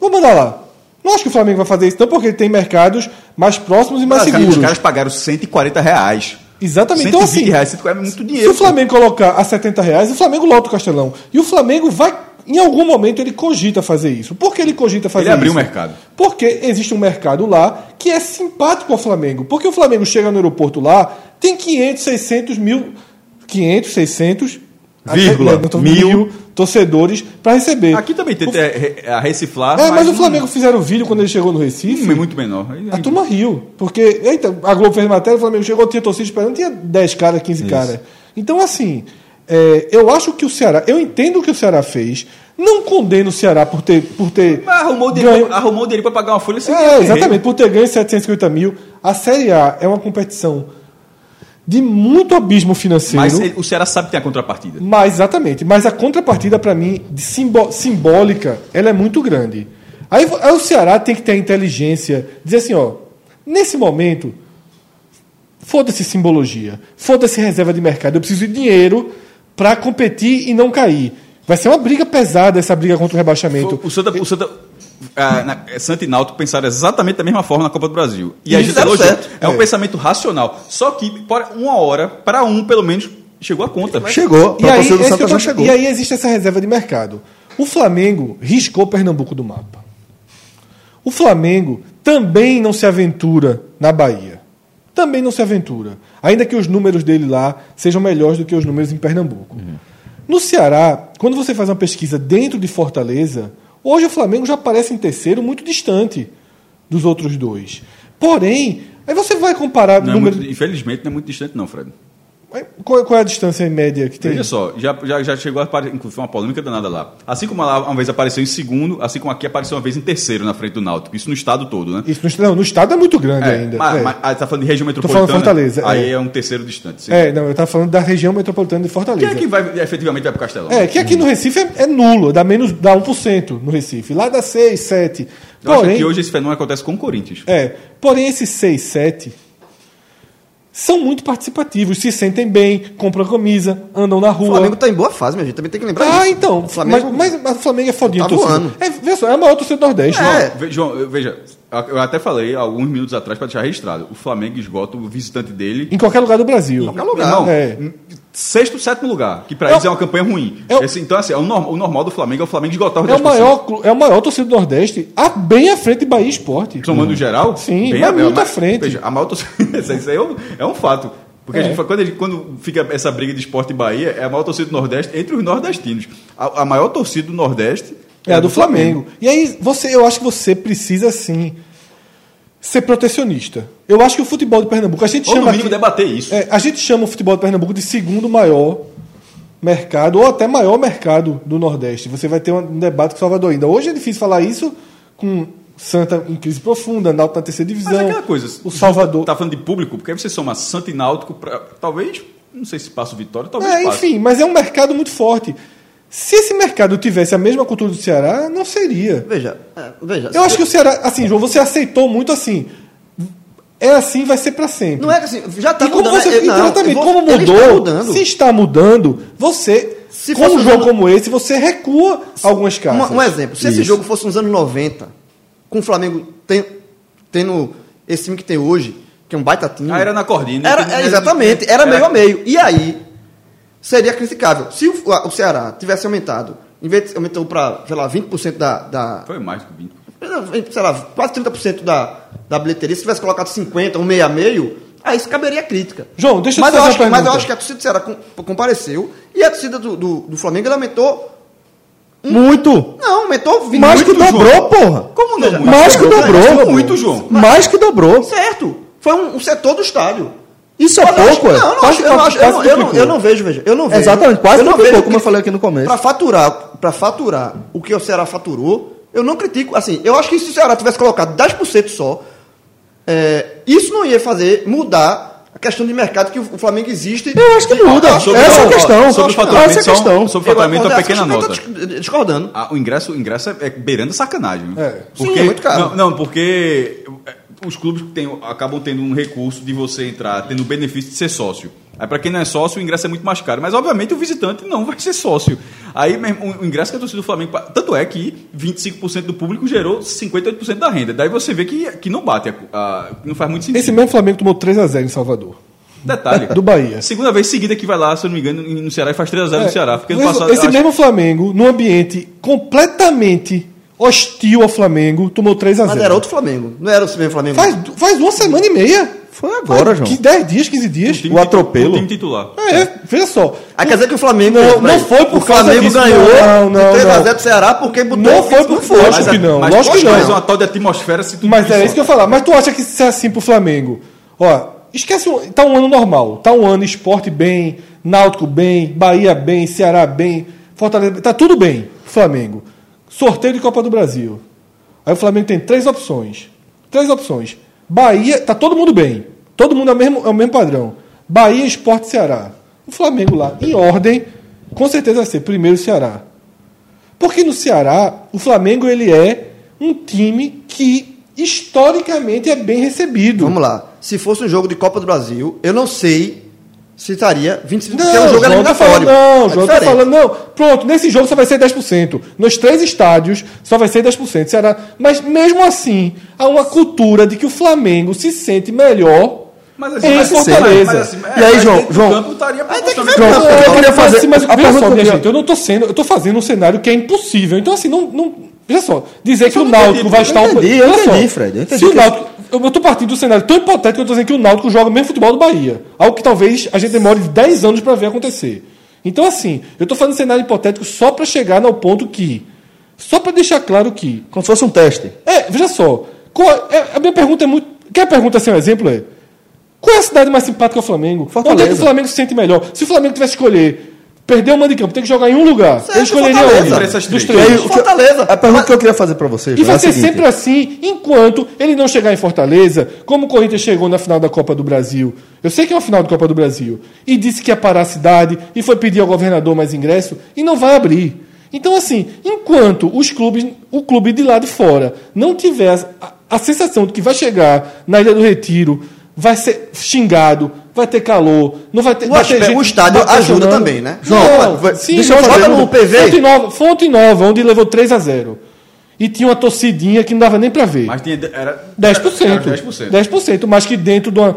Vou mandar lá. Não acho que o Flamengo vai fazer isso, não, porque ele tem mercados mais próximos e mais Brasil, seguros. os caras pagaram 140 reais. Exatamente. 120 Então, assim, reais, 140 é muito Se dinheiro. o Flamengo colocar a 70 reais, o Flamengo lota o Castelão. E o Flamengo vai. Em algum momento ele cogita fazer isso. Por que ele cogita fazer Ele abriu isso? o mercado. Porque existe um mercado lá que é simpático ao Flamengo. Porque o Flamengo chega no aeroporto lá, tem 500, 600 mil. 500, 600. Vírgula, não tô- mil. torcedores para receber. Aqui também tem O- tem a reciclar. É, mas o não- Flamengo fizeram vídeo quando ele chegou no Recife. é muito menor. A turma riu. Porque eita, a Globo fez matéria, o Flamengo chegou, tinha torcida esperando, tinha 10 caras, 15 caras. Então, assim, é, eu acho que o Ceará. Eu entendo o que o Ceará fez. Não condeno o Ceará por ter. Por ter Mas arrumou o ganho- arrumou dinheiro para pagar uma folha sem É, exatamente, por ter ganho 750 mil. A Série A é uma competição de muito abismo financeiro. Mas o Ceará sabe que tem a contrapartida. Mas, exatamente. Mas a contrapartida, para mim, de simbo- simbólica, ela é muito grande. Aí, aí o Ceará tem que ter a inteligência, dizer assim, ó, nesse momento, foda-se simbologia, foda-se reserva de mercado, eu preciso de dinheiro para competir e não cair. Vai ser uma briga pesada essa briga contra o rebaixamento. O Santa, o Santa, ah, na, Santa e Náutico pensaram exatamente da mesma forma na Copa do Brasil. E a gente elogiou. certo. É um É. pensamento racional. Só que, por uma hora, para um, pelo menos, chegou a conta. Chegou. E aí, tô- chegou. e aí existe essa reserva de mercado. O Flamengo riscou Pernambuco do mapa. O Flamengo também não se aventura na Bahia. Também não se aventura. Ainda que os números dele lá sejam melhores do que os números em Pernambuco. No Ceará, quando você faz uma pesquisa dentro de Fortaleza, hoje o Flamengo já aparece em terceiro, muito distante dos outros dois. Porém, aí você vai comparar Não é número. muito- infelizmente, não é muito distante, não, Fred. Qual, qual é a distância média que tem? Veja só, já, já, já chegou a aparecer, inclusive foi uma polêmica danada lá. Assim como lá uma vez apareceu em segundo, assim como aqui apareceu uma vez em terceiro na frente do Náutico. Isso no estado todo, né? Isso no, não, no estado é muito grande É, ainda. mas, é. mas, ah, tá falando de região falando metropolitana. Fortaleza, Aí é. é, um terceiro distante. sim. É, não, eu estava falando da região metropolitana de Fortaleza. Quem é que vai, efetivamente vai pro Castelão? É, que aqui no Recife é, é nulo, dá menos, dá 1% no Recife. Lá dá 6, 7. Eu acho Porém, que hoje esse fenômeno acontece com o Corinthians. é, porém esses 6, 7 são muito participativos, se sentem bem, compram camisa, andam na O rua. Flamengo tá em boa fase, minha gente. Também tem que lembrar Ah, disso. então. O Flamengo mas, mas, mas o Flamengo é fodinho Tá voando. É, veja só, é a maior torcida do Nordeste. É. né? João, veja, eu até falei alguns minutos atrás para deixar registrado. O Flamengo esgota o visitante dele. Em qualquer lugar do Brasil. qualquer lugar. Não, É. sexto, sétimo lugar, que para É eles é uma campanha ruim. é Esse- então, assim, é o, norm- o normal do Flamengo é o Flamengo esgotar os É o 10%. maior, é o maior torcida do Nordeste, a- bem à frente de Bahia Esporte. Somando o geral? Sim, bem mas a- muito a- à frente. Veja, a maior torcida. Isso aí é um, é um fato. Porque a É. gente, quando, a gente- quando fica essa briga de esporte e Bahia, é a maior torcida do Nordeste entre os nordestinos. A, a maior torcida do Nordeste É a do Flamengo. E aí, você, eu acho que você precisa sim ser protecionista. Eu acho que o futebol de Pernambuco, a gente Ou no chama mínimo aqui- debater isso. é, a gente chama o futebol de Pernambuco de segundo maior mercado ou até maior mercado do Nordeste. Você vai ter um debate com o Salvador ainda. Hoje é difícil falar isso com Santa em crise profunda, Náutico na terceira divisão. Mas é aquela coisa. O Salvador. Tá falando de público, porque aí você soma Santa e Náutico pra, talvez, não sei se passa o Vitória, talvez É, passe. enfim, mas é um mercado muito forte. Se esse mercado tivesse a mesma cultura do Ceará, não seria. Veja, é, veja. Eu acho que o Ceará, assim, João, você aceitou muito assim. É assim, vai ser para sempre. Não é assim, já tá e como mudando. você, é, não, exatamente, eu vou- como mudou, está mudando. se está mudando, você, Se com um jogo como esse, você recua algumas casas. Um, um exemplo, se esse Isso. jogo fosse nos anos 90, com o Flamengo ten- tendo esse time que tem hoje, que é um baita time. Ah, era na cordinha. Era, Não tem- é, exatamente, era meio a meio. E aí, seria criticável. Se o, o Ceará tivesse aumentado, em vez de aumentou para, sei lá, 20% da, da. Foi mais do que 20. Sei lá, quase 30% da, da bilheteria, se tivesse colocado 50, um meio a meio, aí isso caberia crítica. João, deixa eu mas te eu fazer acho, uma que- Mas eu acho que a torcida do Ceará com- compareceu e a torcida do, do, do Flamengo aumentou. Muito. Não, aumentou 20 Mais que dobrou, João. porra. Como não? Mais que dobrou, dobrou. Muito, João. Mais que dobrou. Certo. Foi um, um setor do estádio. Isso é Eu acho- pouco, é? Não, eu não acho, eu não, acho, eu, não, eu, não, eu não vejo, veja. Eu não vejo. Exatamente, quase eu não vejo como eu falei aqui no começo. Para faturar, para faturar o que o Ceará faturou, eu não critico. Assim, eu acho que se o Ceará tivesse colocado 10% só, é, isso não ia fazer mudar a questão de mercado que o Flamengo existe. Eu acho que muda. sobre- Essa é a questão. sobre o Essa é a faturamento, questão. sobre o faturamento, uma pequena nota. dis- discordando. Ah, o ingresso, o ingresso é, é beirando sacanagem. É. Sim, é muito caro. Não, não, porque é, os clubes têm, acabam tendo um recurso de você entrar, tendo o benefício de ser sócio. Aí, para quem não é sócio, o ingresso é muito mais caro. Mas, obviamente, o visitante não vai ser sócio. Aí, mesmo, o ingresso que a torcida do Flamengo. Tanto é que 25% do público gerou 58% da renda. Daí você vê que, que não bate, a, a- não faz muito sentido. Esse mesmo Flamengo tomou 3x0 em Salvador. Detalhe. Do Bahia. Segunda vez seguida que vai lá, se eu não me engano, no Ceará e faz 3x0 no Ceará. Porque Mesmo- passado. É, esse acho- mesmo Flamengo, num ambiente completamente hostil ao Flamengo, tomou 3x0. Mas era outro Flamengo. Não era o mesmo Flamengo. Faz, faz uma semana e meia. Foi agora, Faz João. que 10 dias, 15 dias. o titu- atropelo. O time titular. É, veja só. Aí quer dizer que o Flamengo. Não, não foi por o causa Flamengo disso, ganhou não, não, de 3 a não. 0 pro Ceará porque botou. Não foi por foi. lógico Mas, que não, mas, lógico que mas não. uma tal de atmosfera se tu Mas é isso que eu ia falar. Mas tu acha que se é assim pro Flamengo? Ó, esquece. Tá um ano normal. Tá um ano esporte bem, Náutico bem, Bahia bem, Ceará bem, Fortaleza. Tá tudo bem, Flamengo. Sorteio de Copa do Brasil. Aí o Flamengo tem três opções. Três opções. Bahia, tá todo mundo bem. Todo mundo é o mesmo, é o mesmo padrão. Bahia, Esporte Ceará. O Flamengo lá, em ordem, com certeza vai ser primeiro Ceará. Porque no Ceará, o Flamengo ele é um time que historicamente é bem recebido. Vamos lá. Se fosse um jogo de Copa do Brasil, eu não sei se estaria 25%. Não, porque é um jogo João tá falando, não, É João tá falando, não. Pronto, nesse jogo só vai ser 10%. Nos três estádios só vai ser 10%. Ceará. Mas mesmo assim, há uma cultura de que o Flamengo se sente melhor Mas em mas Fortaleza. mas assim, é, E aí, João, João? campo estaria João, Não, o que eu queria mas, fazer- assim, mas a pergunta só, eu minha gente, eu não tô sendo, eu tô fazendo um cenário que é impossível. Então assim, não, não veja só, dizer que o Náutico entendi, vai eu estar um- entendi, eu entendi, Fred, eu entendi Se o Náutico, eu, tô partindo do cenário tão hipotético que eu tô dizendo que o Náutico joga o mesmo futebol do Bahia, algo que talvez a gente demore 10 anos para ver acontecer. Então assim, eu tô fazendo cenário hipotético só para chegar no ponto que só para deixar claro que Como se fosse um teste. é, veja só. Qual- é- a minha pergunta é muito. Quer pergunta assim, um exemplo? É. Qual é a cidade mais simpática ao Flamengo? Fortaleza. Onde é que o Flamengo se sente melhor? Se o Flamengo tivesse que escolher, perder o mando de campo, tem que jogar em um lugar. Certo, ele escolheria Fortaleza. onde? Dos três. Aí, Fortaleza. A pergunta que eu queria fazer pra vocês E é vai a ser seguinte. sempre assim, enquanto ele não chegar em Fortaleza, como o Corinthians chegou na final da Copa do Brasil. Eu sei que é uma final da Copa do Brasil. E disse que ia parar a cidade e foi pedir ao governador mais ingresso e não vai abrir. Então, assim, enquanto os clubes, o clube de lá de fora não tiver a, a sensação de que vai chegar na Ilha do Retiro, vai ser xingado, vai ter calor, não vai ter. O vai ter gente o estádio pressionando. ajuda também, né? João, vai- sim, deixa eu fazer bota um- no PV. Fonte Nova, Fonte Nova, onde levou 3 a 0 E tinha uma torcidinha que não dava nem para ver. Mas tinha, era 10%. Era 10%. 10%, mas que dentro de uma,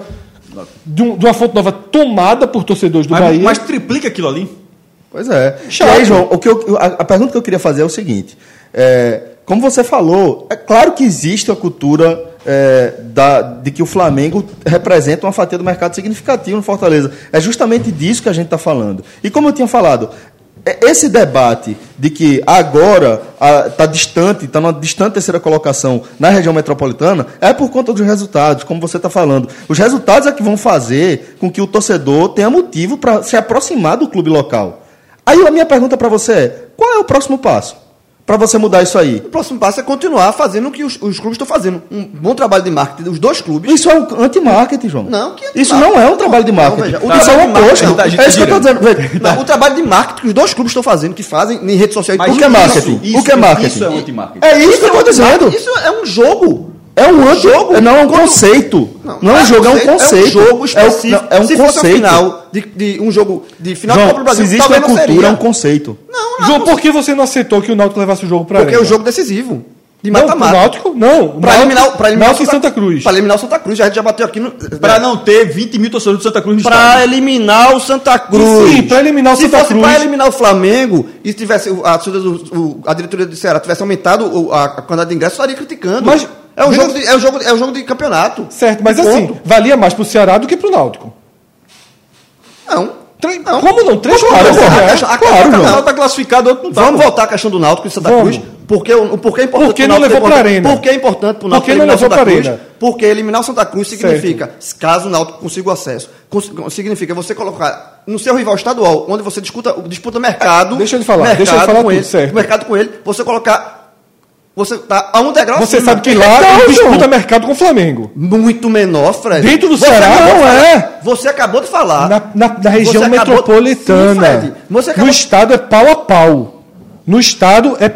de, um- de uma fonte nova tomada por torcedores do Mas, Bahia. mas triplica aquilo ali. Pois é. Chato. E aí, João, o que eu- a, a pergunta que eu queria fazer é o seguinte: é, como você falou, é claro que existe a cultura é, da- de que o Flamengo representa uma fatia do mercado significativa no Fortaleza. É justamente disso que a gente está falando. E como eu tinha falado, é, esse debate de que agora está distante, está numa distante terceira colocação na região metropolitana, é por conta dos resultados, como você está falando. Os resultados é que vão fazer com que o torcedor tenha motivo para se aproximar do clube local. Aí a minha pergunta para você é: qual é o próximo passo para você mudar isso aí? O próximo passo é continuar fazendo o que os, os clubes estão fazendo. Um bom trabalho de marketing dos dois clubes. Isso é um anti-marketing, João. Não, que Isso não é um trabalho de Não, marketing. veja, o isso é o oposto. Tá, gente É isso que eu estou tirando. dizendo. Veja, Não, o trabalho de marketing que os dois clubes estão fazendo, que fazem em rede social. e Mas O que é isso- marketing? isso- o que é marketing? Isso é anti-marketing. É isso que eu estou dizendo. Isso é um jogo. É um anti, jogo. não é um Quando- conceito. Não, é um jogo, é um conceito. É um jogo específico. É, um- é um Se fosse a conceito. final de, de um jogo de final de Copa João, do Brasil, se existe uma não cultura, seria. é um conceito. Não, não. João, por que você não aceitou que o Náutico levasse o jogo para Porque é o jogo decisivo. De Não, mata-mata. Náutico? Não. Pra eliminar, pra eliminar Náutico o e Santa Cruz. Pra eliminar o Santa Cruz. A gente já bateu aqui no. Para não ter 20 mil torcedores do Santa Cruz no Pra estádio. eliminar o Santa Cruz. Sim, pra eliminar o Se Santa fosse Cruz. pra eliminar o Flamengo e tivesse a, a diretoria do Ceará tivesse aumentado a, a quantidade de ingressos, estaria criticando. Mas- é um jogo de, é um jogo, é um jogo de campeonato. Certo, mas Ponto. assim, valia mais pro Ceará do que pro Náutico. Não. Três- como não? Três Claro, pontos, porra. né? A claro, questão- João. O Náutico tá classificado, outro não tá. Vamos voltar à questão do Náutico e Santa Vamos. Cruz. Porque, o, o porquê é importante Por que pro não levou pra arena? Por que é importante para o Náutico não eliminar o levou Santa Cruz? arena? Porque eliminar o Santa Cruz significa, caso o Náutico consiga o acesso, significa você colocar no seu rival estadual, onde você disputa, disputa mercado. Deixa ele falar, mercado deixa ele falar com tudo, ele, certo. Mercado com ele, você colocar. Você tá a um degrau Você acima. sabe que lá Então, ele disputa João, mercado com o Flamengo. Muito menor, Fred. Dentro do Você Ceará, acabou não é. Você acabou de falar. Na, na- na região Você acabou- metropolitana. Sim, Fred. Você acabou- No estado é pau a pau. No estado é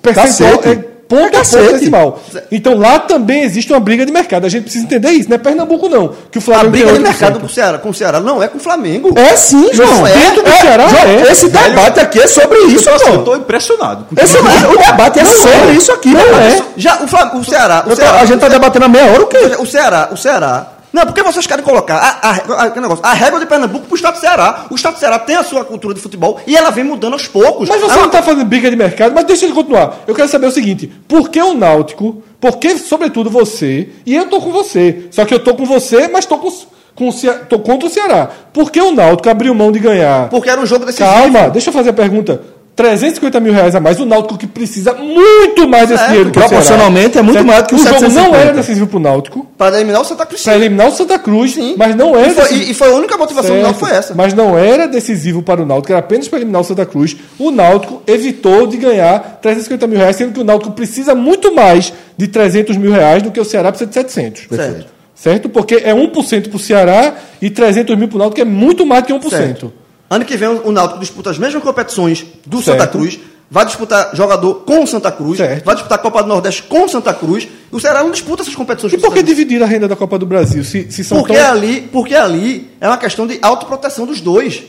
percentual, Cacete. é ponto a decimal. Então lá também existe uma briga de mercado. A gente precisa entender isso. Não é Pernambuco, não. Que o A Flamengo briga tem de 8%. mercado com o Ceará, com o Ceará não é com o Flamengo. É sim, João. Não é. Dentro do Ceará João, é. Esse debate aqui é sobre isso, Eu, assim, eu tô impressionado. Esse, tudo. o debate é sobre isso aqui, Não pô. é. Já o, Flam- o Ceará. O tô- Ceará a gente tá debatendo há meia hora o quê? O Ceará, o Ceará. Não, porque vocês querem colocar a, a, a- negócio, a régua de Pernambuco pro Estado do Ceará. O Estado do Ceará tem a sua cultura de futebol e ela vem mudando aos poucos. Mas você Ah, não está fazendo briga de mercado, mas deixa ele continuar. Eu quero saber o seguinte: por que o Náutico, por que, sobretudo, você, e eu tô com você, só que eu tô com você, mas tô, com, com, o tô contra o Ceará. Por que o Náutico abriu mão de ganhar? Porque era um jogo decisivo. Calma, deixa eu fazer a pergunta. 350 mil reais a mais, o Náutico que precisa muito mais desse É, dinheiro que o Ceará. proporcionalmente é muito Certo? maior do que o os jogo não 750. era decisivo pro Náutico, Para eliminar o Santa Cruz. para eliminar o Santa Cruz, Sim. mas não era E foi, decisivo. e, foi a única motivação do Certo, Náutico foi essa. Mas não era decisivo para o Náutico, era apenas para eliminar o Santa Cruz. O Náutico evitou de ganhar 350 mil reais, sendo que o Náutico precisa muito mais de 300 mil reais do que o Ceará precisa de 700. Certo. Certo? Porque é 1% para o Ceará e 300 mil para o Náutico, que é muito mais do que 1%. Certo. Ano que vem o Náutico disputa as mesmas competições do Certo. Santa Cruz, vai disputar jogador com o Santa Cruz, Certo. vai disputar a Copa do Nordeste com o Santa Cruz. E o Ceará não disputa essas competições E por que dividir a renda da Copa do Brasil? Se, se são Porque tão... ali, porque ali é uma questão de autoproteção dos dois.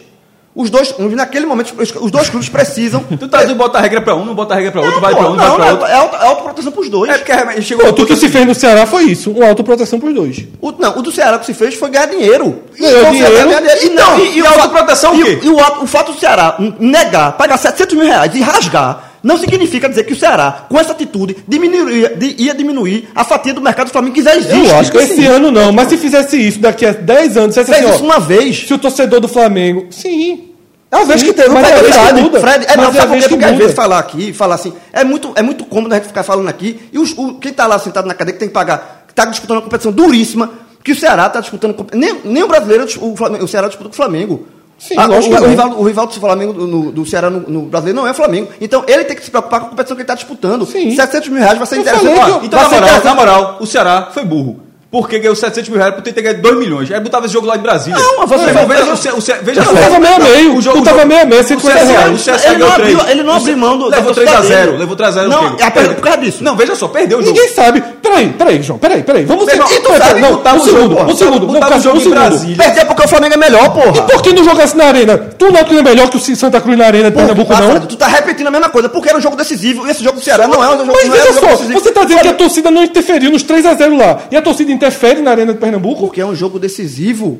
Os dois, naquele momento, os dois clubes precisam. Tu tá dizendo botar regra pra um, não bota regra pra outro, Não, vai pô, pra um, não, vai pra não, outro. é, auto, é autoproteção pros dois. É porque é, chegou Pô, tudo que se fez no Ceará foi isso, uma autoproteção para os dois. O, não, o do Ceará que se fez foi ganhar dinheiro. Ganhou Então, dinheiro. ganha dinheiro. E, não, E- e o fa- autoproteção o e quê? E o, o fato do Ceará negar, pagar 700 mil reais e rasgar, não significa dizer que o Ceará, com essa atitude, diminuiria, ia diminuir a fatia do mercado do Flamengo que já existe. Eu acho que Esse ano não, mas se fizesse isso daqui a 10 anos, dissesse Fez assim, isso ó, uma vez. se o torcedor do Flamengo... Sim, É uma vez Sim, que teve mas uma é vez que muda. Fred, é, Mas não, é sabe por Porque às vezes falar aqui, falar assim, é muito, é muito cômodo a gente ficar falando aqui, e os, o, quem está lá sentado na cadeia que tem que pagar, que está disputando uma competição duríssima, que o Ceará está disputando, nem, nem o brasileiro, o, Flamengo, o Ceará disputa com o Flamengo. Sim, Ah, lógico o, o não. rival, o rival do Flamengo, do, no- do Ceará no, no brasileiro, não é o Flamengo. Então ele tem que se preocupar com a competição que ele está disputando. Sim. 700 mil reais vai ser Eu interessante. Ó, eu- Então, vai na ser moral, na moral, o Ceará foi burro. Porque ganhou 700 mil reais por ter ganhado 2 milhões. Aí botava esse jogo lá de Brasília. Não, mas você- Não, veja, veja- Ce- veja Eu só. tava meio a meio, O jogo- tava meio a meio, o 150 CSA, reais. o CSA Ele não ganhou abriu- três. ele não abriu mão do- Levou torcida 3 a 0 dele. levou 3 a 0 Não, é por causa disso. Não, veja só, perdeu o jogo. Ninguém sabe. Peraí, peraí, João, peraí, peraí. Vamos Meu irmão, ser- e tu peraí, não, um segundo, um segundo, não, jogo um segundo. Perder porque o Flamengo é melhor, porra. E por que não jogasse na arena? Tu não não é melhor que o Santa Cruz na arena de Pernambuco, não? Tu tá repetindo a mesma coisa, porque era um jogo decisivo, e esse jogo do Ceará não é um jogo, Mas é um veja só, decisivo. você tá dizendo que a torcida não interferiu nos 3x0 lá. E a torcida interfere na arena de Pernambuco? Porque é um jogo decisivo.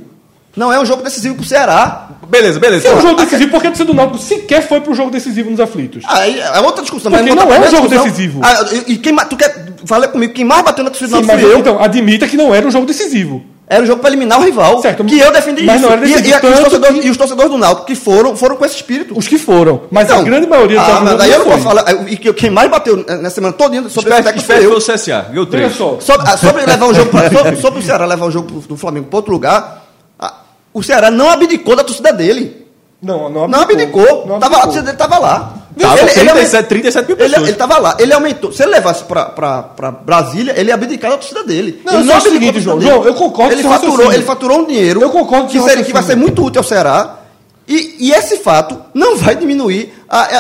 Não é um jogo decisivo pro Ceará. Beleza, beleza. Se é um Porra, jogo decisivo, porque a torcida do Náutico sequer foi pro jogo decisivo nos aflitos. Aí é outra discussão. Porque mas não é um jogo discussão. decisivo. Ah, e, e quem tu quer, fala comigo, quem mais bateu na torcida do mas fui eu. então, admita que não era um jogo decisivo. Era um jogo para eliminar o rival. Certo, que eu defendi mas isso. não era e, e, decisivo, e os torcedores, que- e os torcedores do Náutico que foram, foram com esse espírito. Os que foram. Mas a Então, grande maioria dos ah, mas daí eu não foi. posso falar. E que, quem mais bateu na semana toda sobre Espero técnico espero foi que eu. foi o CSA. Ganhou Veja 3. só. Sobre, ah, sobre levar o jogo pra, sobre, sobre o Ceará levar o jogo do Flamengo para outro lugar, ah, o Ceará não abdicou da torcida dele. Não, não Não abdicou. Não Tava, a abdicou. torcida dele estava lá. Tava Ele- ele 37, 37 mil Ele, pessoas. ele tava lá, ele aumentou. Se ele levasse pra Brasília, ele ia abdicar da torcida dele. Não, ele só o abdicou seguinte, João, dele. João, eu concordo ele faturou, raciocínio. ele faturou um dinheiro Eu concordo que, seria, que vai ser muito útil ao Ceará. E, e esse fato não vai diminuir a, a,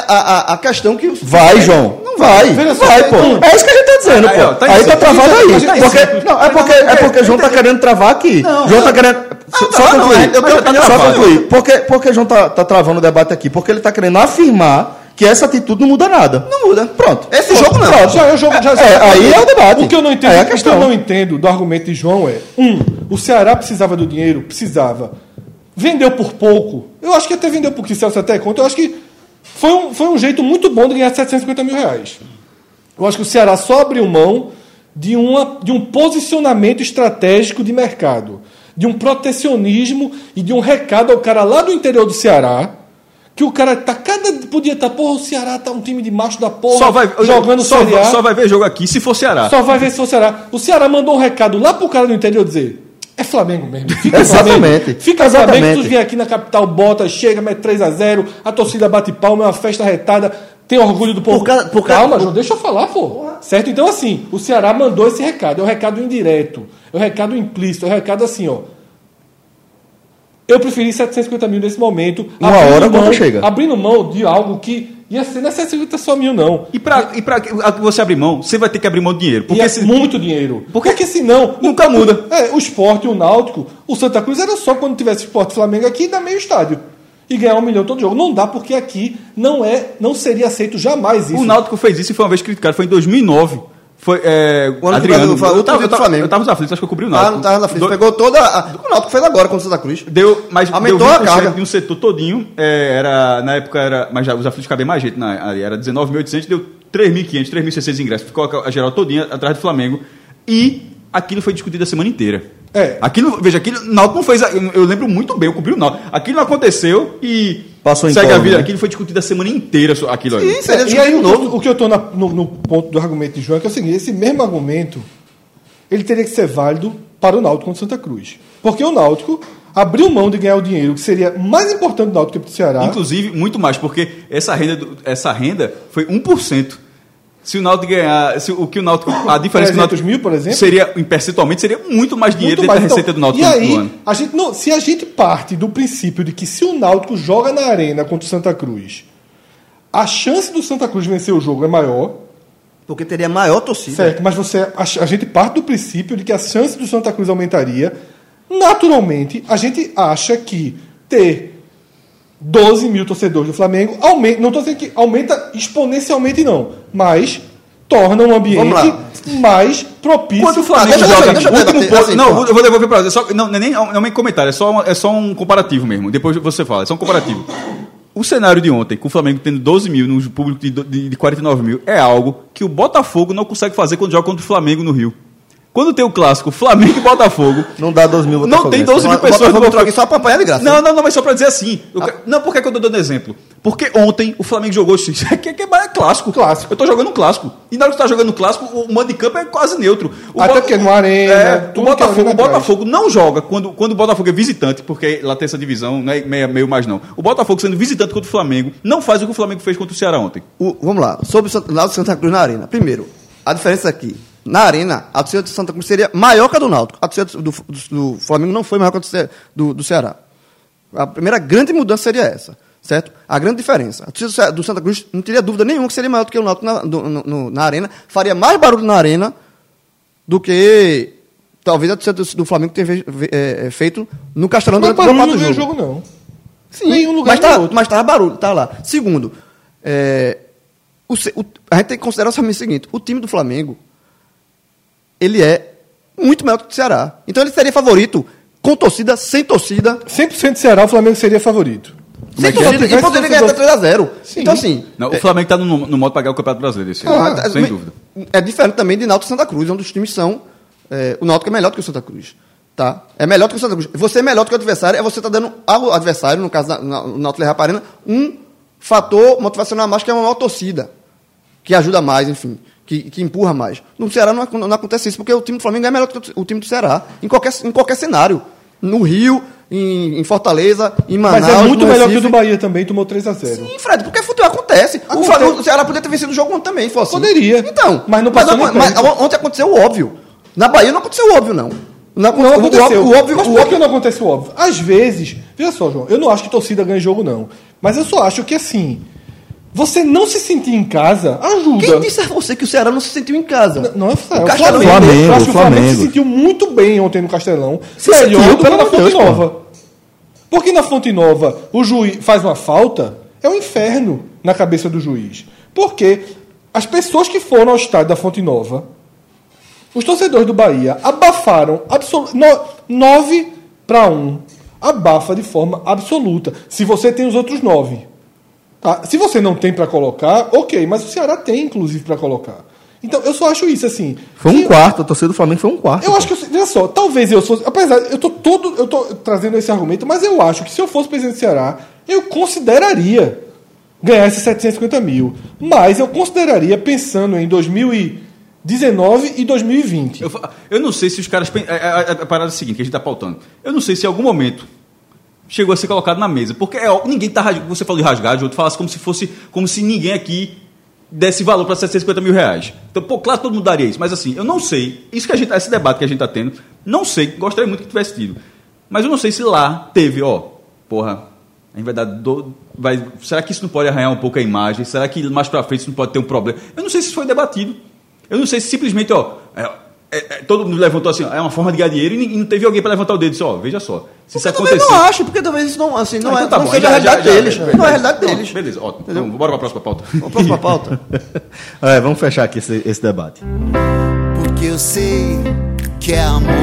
a, a questão que. o- Vai, João. Não Vai, só, vai, pô. então- É isso que a gente tá dizendo, Aí, pô. ó, tá aí tá travado Tá aí. cima. Porque, não, é porque, é porque o João tá querendo travar aqui. João tá querendo. Só, só não, concluir. é, eu tenho opinião só concluir. Porque, porque o João tá, tá travando o debate aqui? Porque ele tá querendo afirmar que essa atitude não muda nada. Não muda. Pronto. Esse jogo não. Pronto. Já, eu jogo, já, É, aí é o debate. O que eu não entendo, é a o que questão. eu não entendo do argumento de João é: um, o Ceará precisava do dinheiro, precisava. Vendeu por pouco. Eu acho que até vendeu por que Celso até conta. Eu acho que foi um, foi um jeito muito bom de ganhar 750 mil reais. Eu acho que o Ceará só abriu mão de, uma, de um posicionamento estratégico de mercado. de um protecionismo e de um recado ao cara lá do interior do Ceará. Que o cara tá cada. Podia estar, tá, porra, o Ceará tá um time de macho da porra. Só vai, jogando só, Série A. Só vai ver jogo aqui se for Ceará. Só vai ver se for Ceará. O Ceará mandou um recado lá pro cara do interior dizer: é Flamengo mesmo. Fica Exatamente. Flamengo. Fica Exatamente. Flamengo, tu vem aqui na capital, bota, chega, mete 3 a 0 a torcida bate palma, é uma festa retada, tem orgulho do povo. Por cada, por Calma, João, deixa eu falar, pô. Certo? Então, assim, o Ceará mandou esse recado. É um recado indireto, é um recado implícito, é um recado assim, ó. Eu preferi 750 mil nesse momento. Uma hora mão, quando chega. Abrindo mão de algo que ia ser, não é 750 só mil, não. E para e pra você abrir mão, você vai ter que abrir mão de dinheiro. Porque é se... muito dinheiro. Porque, porque senão. Nunca muda. É, o esporte, o náutico, o Santa Cruz era só quando tivesse esporte Flamengo aqui dar meio estádio. E ganhar um milhão todo jogo. Não dá, porque aqui não é, não seria aceito jamais isso. O Náutico fez isso e foi uma vez criticado, foi em 2009. Foi, é, o Adriano, do, eu, tava, eu, tava, eu tava nos aflitos, acho que eu cobri o Náutico. Ah, não tava nos aflitos. Do... Pegou toda. A, o Náutico fez agora com o Santa Cruz. Deu, mas Aumentou deu a carga. de um setor todinho. É, era, na época era. Mas já os aflitos cabem mais gente na área. Era 19.800, deu 3.500, 3.600 ingressos. Ficou a, a geral todinha atrás do Flamengo. E aquilo foi discutido a semana inteira. É. Aquilo, veja, aquilo, Náutico não fez. Eu, eu lembro muito bem, eu cobri o Náutico. Aquilo não aconteceu e Passou em Segue a vida. Né? Aquilo foi discutido a semana inteira, aquilo aí. Sim, é, e aí, novo. o que eu estou no, no, ponto do argumento de João é que é o seguinte: esse mesmo argumento ele teria que ser válido para o Náutico contra Santa Cruz. Porque o Náutico abriu mão de ganhar o dinheiro que seria mais importante do Náutico que para o Ceará. Inclusive, muito mais, porque essa renda, essa renda foi 1%. Se o Náutico ganhar, se o que o Náutico, a diferença do Náutico mil, por exemplo, seria percentualmente seria muito mais dinheiro muito mais. da receita então, do Náutico e aí, ano. A gente não, se a gente parte do princípio de que se o Náutico joga na arena contra o Santa Cruz, a chance do Santa Cruz vencer o jogo é maior, porque teria maior torcida. Certo, mas você a, a gente parte do princípio de que a chance do Santa Cruz aumentaria. Naturalmente, a gente acha que ter 12 mil torcedores do Flamengo, aumenta, não estou dizendo que aumenta exponencialmente, não, mas torna um ambiente mais propício. Quando o Flamengo ah, joga, deixa, último ponto, assim, não, eu vou devolver para você. Só, não, não, é nem, não é nem comentário, é só, é só um comparativo mesmo. Depois você fala, é só um comparativo. O cenário de ontem, com o Flamengo tendo 12 mil no público de, de, de 49 mil, é algo que o Botafogo não consegue fazer quando joga contra o Flamengo no Rio. Quando tem o clássico Flamengo e Botafogo. Não dá 12 mil Não tem 12 mil pessoas no Botafogo. só para apanhar de graça. Não, não, não, mas só para dizer assim. Ah. Não, por que, eu tô dando exemplo? Porque ontem o Flamengo jogou isso. Que, que é clássico. Clássico. Eu tô jogando um clássico. E na hora que você tá jogando clássico, o mando de campo é quase neutro. O Até porque no Arena. É, o Botafogo, o Botafogo não joga quando, quando o Botafogo é visitante, porque lá tem essa divisão, não é meio, meio mais não. O Botafogo sendo visitante contra o Flamengo, não faz o que o Flamengo fez contra o Ceará ontem. O, vamos lá. Sobre o Náutico Santa Cruz na Arena. Primeiro, a diferença aqui na arena, a torcida do Santa Cruz seria maior que a do Náutico. A torcida do, do, do Flamengo não foi maior que a do, do Ceará. A primeira grande mudança seria essa, certo? A grande diferença. A torcida do Santa Cruz não teria dúvida nenhuma que seria maior do que o Náutico na, do, no, na arena. Faria mais barulho na arena do que talvez a torcida do, do Flamengo tenha é, é, feito no Castelão durante o jogo. Não jogo, não. Sim, Nenhum lugar mas, tá, mas tava barulho, tá lá. Segundo, é, o, o, a gente tem que considerar o seguinte: o time do Flamengo ele é muito maior que o Ceará. Então ele seria favorito com torcida, sem torcida. 100% Ceará, o Flamengo seria favorito. Sem torcida, e poderia ganhar até 3x0. Então, assim. Não, o Flamengo está no, no modo para ganhar o Campeonato Brasileiro esse ano, ah, sem dúvida. É diferente também de Náutico e Santa Cruz, onde os times são. É, o Náutico é melhor do que o Santa Cruz. Tá? É melhor do que o Santa Cruz. Você é melhor do que o adversário, é você tá dando ao adversário, no caso do Náutico Leia Arena, um fator motivacional a mais que é uma maior torcida. Que ajuda mais, enfim que, que empurra mais. No Ceará não, não, acontece isso, porque o time do Flamengo é melhor que o time do Ceará, em qualquer, em qualquer cenário. No Rio, em, em Fortaleza, em Manaus. Mas é muito melhor que o do Bahia também, tomou 3x0. Sim, Fred, porque futebol acontece. acontece. O, Flamengo, o Ceará poderia ter vencido o jogo ontem também, fosse assim. Poderia. Então, mas não passou mas, mas, Ontem aconteceu o óbvio. Na Bahia não aconteceu o óbvio, não. Não, não aconteceu. O, o óbvio, mas o óbvio não aconteceu o óbvio. Às vezes, veja só, João, eu não acho que torcida ganha jogo, não. Mas eu só acho que assim você não se sentir em casa ajuda. Quem disse a você que o Ceará não se sentiu em casa? Não, não é o Ceará. O, o Flamengo. Flamengo, eu acho que o Flamengo se sentiu muito bem ontem no Castelão. Se melhor sentiu, do que na Fonte Deus, Nova. Porque na Fonte Nova o juiz faz uma falta, é um inferno na cabeça do juiz. Porque as pessoas que foram ao estádio da Fonte Nova, os torcedores do Bahia, abafaram no, 9 para 1. Abafa de forma absoluta. Se você tem os outros 9. Tá? Se você não tem para colocar, ok, mas o Ceará tem, inclusive, para colocar. Então, eu só acho isso, assim. Foi um quarto, a torcida do Flamengo foi um quarto. Eu acho que, eu- veja só, talvez eu fosse. Apesar, eu tô todo. Eu tô trazendo esse argumento, mas eu acho que se eu fosse presidente do Ceará, eu consideraria ganhar esses 750 mil. Mas eu consideraria pensando em 2019 e 2020. Eu, eu não sei se os caras. A, a- a- a parada é a seguinte, que a gente está pautando. Eu não sei se em algum momento chegou a ser colocado na mesa. Porque é, ninguém tá rasgando. Você falou de rasgar, o outro falasse como se fosse. Como se ninguém aqui desse valor para 750 mil reais. Então, pô, claro, todo mundo daria isso. Mas assim, eu não sei. Isso que a gente. Esse debate que a gente está tendo, não sei. Gostaria muito que tivesse tido. Mas eu não sei se lá teve, ó. Porra. A gente vai dar. do- vai, será que isso não pode arranhar um pouco a imagem? Será que mais para frente isso não pode ter um problema? Eu não sei se isso foi debatido. Eu não sei se simplesmente, ó. é- é- é, todo mundo levantou assim, ó, é uma forma de ganhar dinheiro e, e não teve alguém para levantar o dedo e disse, ó, veja só. Se isso Eu acontecer. não acho, porque talvez isso não, assim, não, Ah, é, então tá não bom, seja já- a realidade já- já- deles. já- não é a realidade Pronto, deles. Beleza, ó. Então, bora para a próxima pauta. Pra próxima pauta. É, vamos fechar aqui esse, esse debate. Porque eu sei que é amor.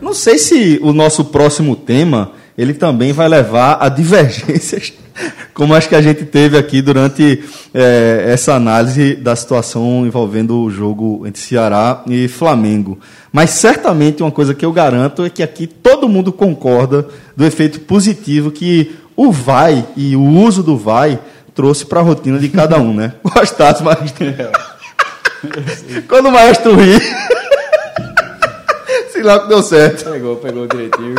Não sei se o nosso próximo tema ele também vai levar a divergências como as que a gente teve aqui durante eh, essa análise da situação envolvendo o jogo entre Ceará e Flamengo. Mas certamente uma coisa que eu garanto é que aqui todo mundo concorda do efeito positivo que o vai e o uso do vai trouxe para a rotina de cada um, né? Gostasse, mas quando o maestro ri, sei lá que deu certo. Pegou, pegou direitinho.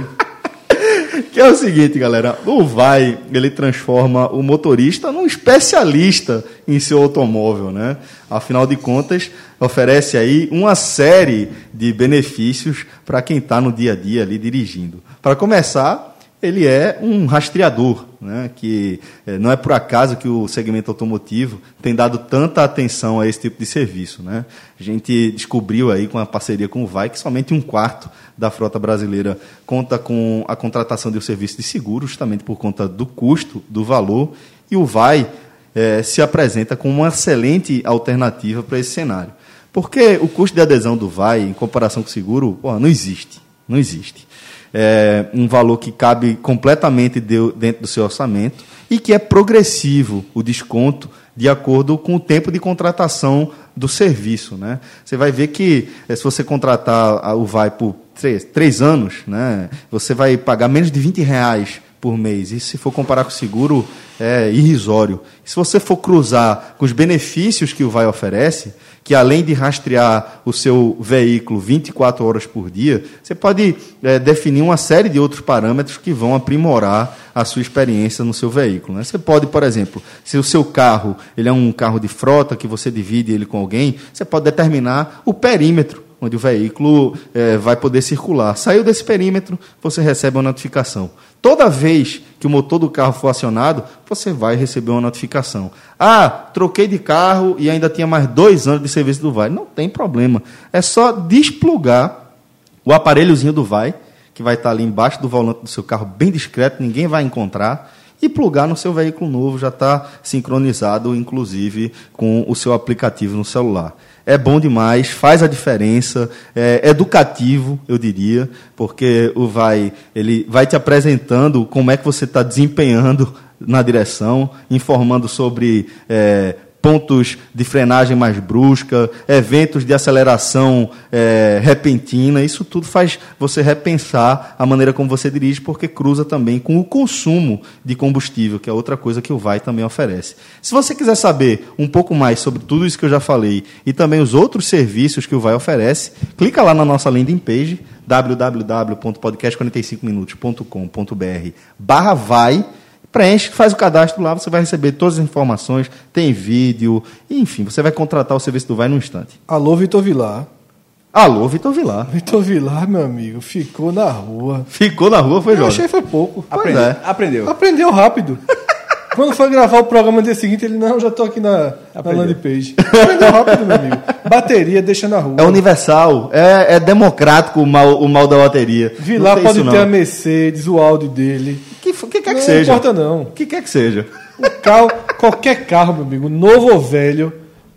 Que é o seguinte, galera, o vai, ele transforma o motorista num especialista em seu automóvel, né? Afinal de contas, oferece aí uma série de benefícios para quem está no dia a dia ali dirigindo. Para começar, ele é um rastreador, né? que eh, não é por acaso que o segmento automotivo tem dado tanta atenção a esse tipo de serviço. Né? A gente descobriu aí com a parceria com o VAI que somente um quarto da frota brasileira conta com a contratação de um serviço de seguro, justamente por conta do custo, do valor, e o VAI eh, se apresenta como uma excelente alternativa para esse cenário. Porque o custo de adesão do VAI, em comparação com o seguro, porra, não existe. Não existe é, um valor que cabe completamente de- dentro do seu orçamento e que é progressivo o desconto de acordo com o tempo de contratação do serviço. Né? Você vai ver que eh, se você contratar o VAI por três, três anos, né, você vai pagar menos de 20 reais por mês. E se for comparar com o seguro, é irrisório. E se você for cruzar com os benefícios que o VAI oferece, que além de rastrear o seu veículo 24 horas por dia, você pode eh, definir uma série de outros parâmetros que vão aprimorar a sua experiência no seu veículo. né? Você pode, por exemplo, se o seu carro ele é um carro de frota que você divide ele com alguém, você pode determinar o perímetro onde o veículo eh, vai poder circular. Saiu desse perímetro, você recebe uma notificação. Toda vez que o motor do carro for acionado, você vai receber uma notificação. Ah, troquei de carro e ainda tinha mais dois anos de serviço do VAI. Não tem problema. É só desplugar o aparelhozinho do VAI, que vai estar ali embaixo do volante do seu carro, bem discreto, ninguém vai encontrar, e plugar no seu veículo novo, já está sincronizado, inclusive, com o seu aplicativo no celular. É bom demais, faz a diferença, é educativo, eu diria, porque o vai, ele vai te apresentando como é que você está desempenhando na direção, informando sobre é, pontos de frenagem mais brusca, eventos de aceleração é, repentina, isso tudo faz você repensar a maneira como você dirige, porque cruza também com o consumo de combustível, que é outra coisa que o VAI também oferece. Se você quiser saber um pouco mais sobre tudo isso que eu já falei e também os outros serviços que o VAI oferece, clica lá na nossa landing page www.podcast45minutos.com.br barra vai preenche, faz o cadastro lá, você vai receber todas as informações, tem vídeo, enfim, você vai contratar o serviço do Vai no instante. Alô, Vitor Vilar. Alô, Vitor Vilar. Vitor Vilar, meu amigo, ficou na rua. Ficou na rua, foi Eu achei foi pouco. Aprendeu. é. Aprendeu. Aprendeu rápido. Quando foi gravar o programa no dia seguinte, ele, não, já tô aqui na, na landing page. Aprendeu rápido, meu amigo. Bateria, deixa na rua. É universal, é, é democrático o mal, o mal da bateria. Vilar Não pode isso, ter não. a Mercedes, o Audi dele. que, que quer que não seja. importa não. O que quer que seja. O carro, qualquer carro, meu amigo, novo ou velho,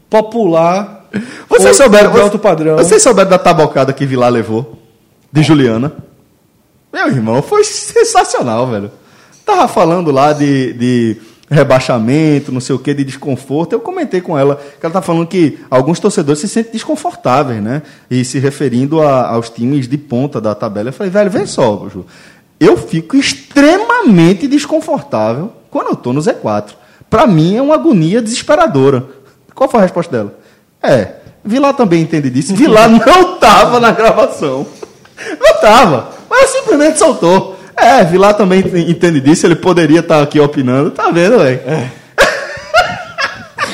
popular, Vocês ou souberam, de alto padrão. Vocês souberam da tabocada que Vilar levou? De Juliana? Meu irmão, foi sensacional, velho. Tava falando lá de, de rebaixamento, não sei o que, de desconforto. Eu comentei com ela que ela tá falando que alguns torcedores se sentem desconfortáveis, né? E se referindo a- aos times de ponta da tabela. Eu falei, velho, vem só, Ju. Eu fico extremamente desconfortável quando eu tô no Z4. Pra mim é uma agonia desesperadora. Qual foi a resposta dela? É, Vilar também entende disso. Vilar não tava na gravação. Não tava. Mas simplesmente soltou. É, Vilar também entende disso, ele poderia estar aqui opinando. Tá vendo, velho?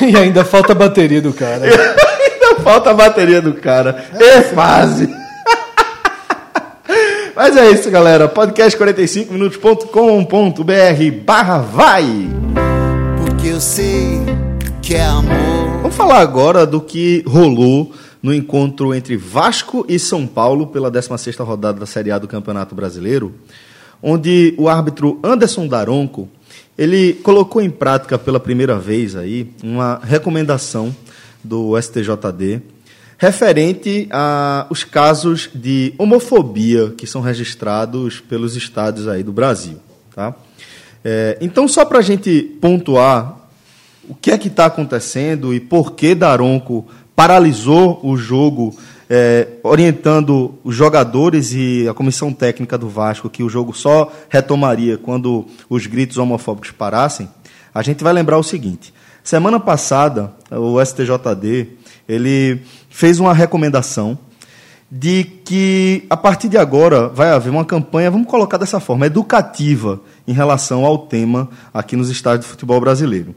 E ainda falta a bateria do cara. Ainda falta a bateria do cara. É fase. Mas é isso, galera. Podcast 45minutos.com.br barra vai. Porque eu sei que é amor. Vamos falar agora do que rolou no encontro entre Vasco e São Paulo pela 16ª rodada da Série A do Campeonato Brasileiro, onde o árbitro Anderson Daronco, ele colocou em prática pela primeira vez aí uma recomendação do STJD referente aos casos de homofobia que são registrados pelos estados aí do Brasil, tá? É, então, só para a gente pontuar o que é que está acontecendo e por que Daronco paralisou o jogo, é, orientando os jogadores e a comissão técnica do Vasco que o jogo só retomaria quando os gritos homofóbicos parassem, a gente vai lembrar o seguinte: semana passada o STJD ele fez uma recomendação de que a partir de agora vai haver uma campanha, vamos colocar dessa forma, educativa em relação ao tema aqui nos estádios de futebol brasileiro.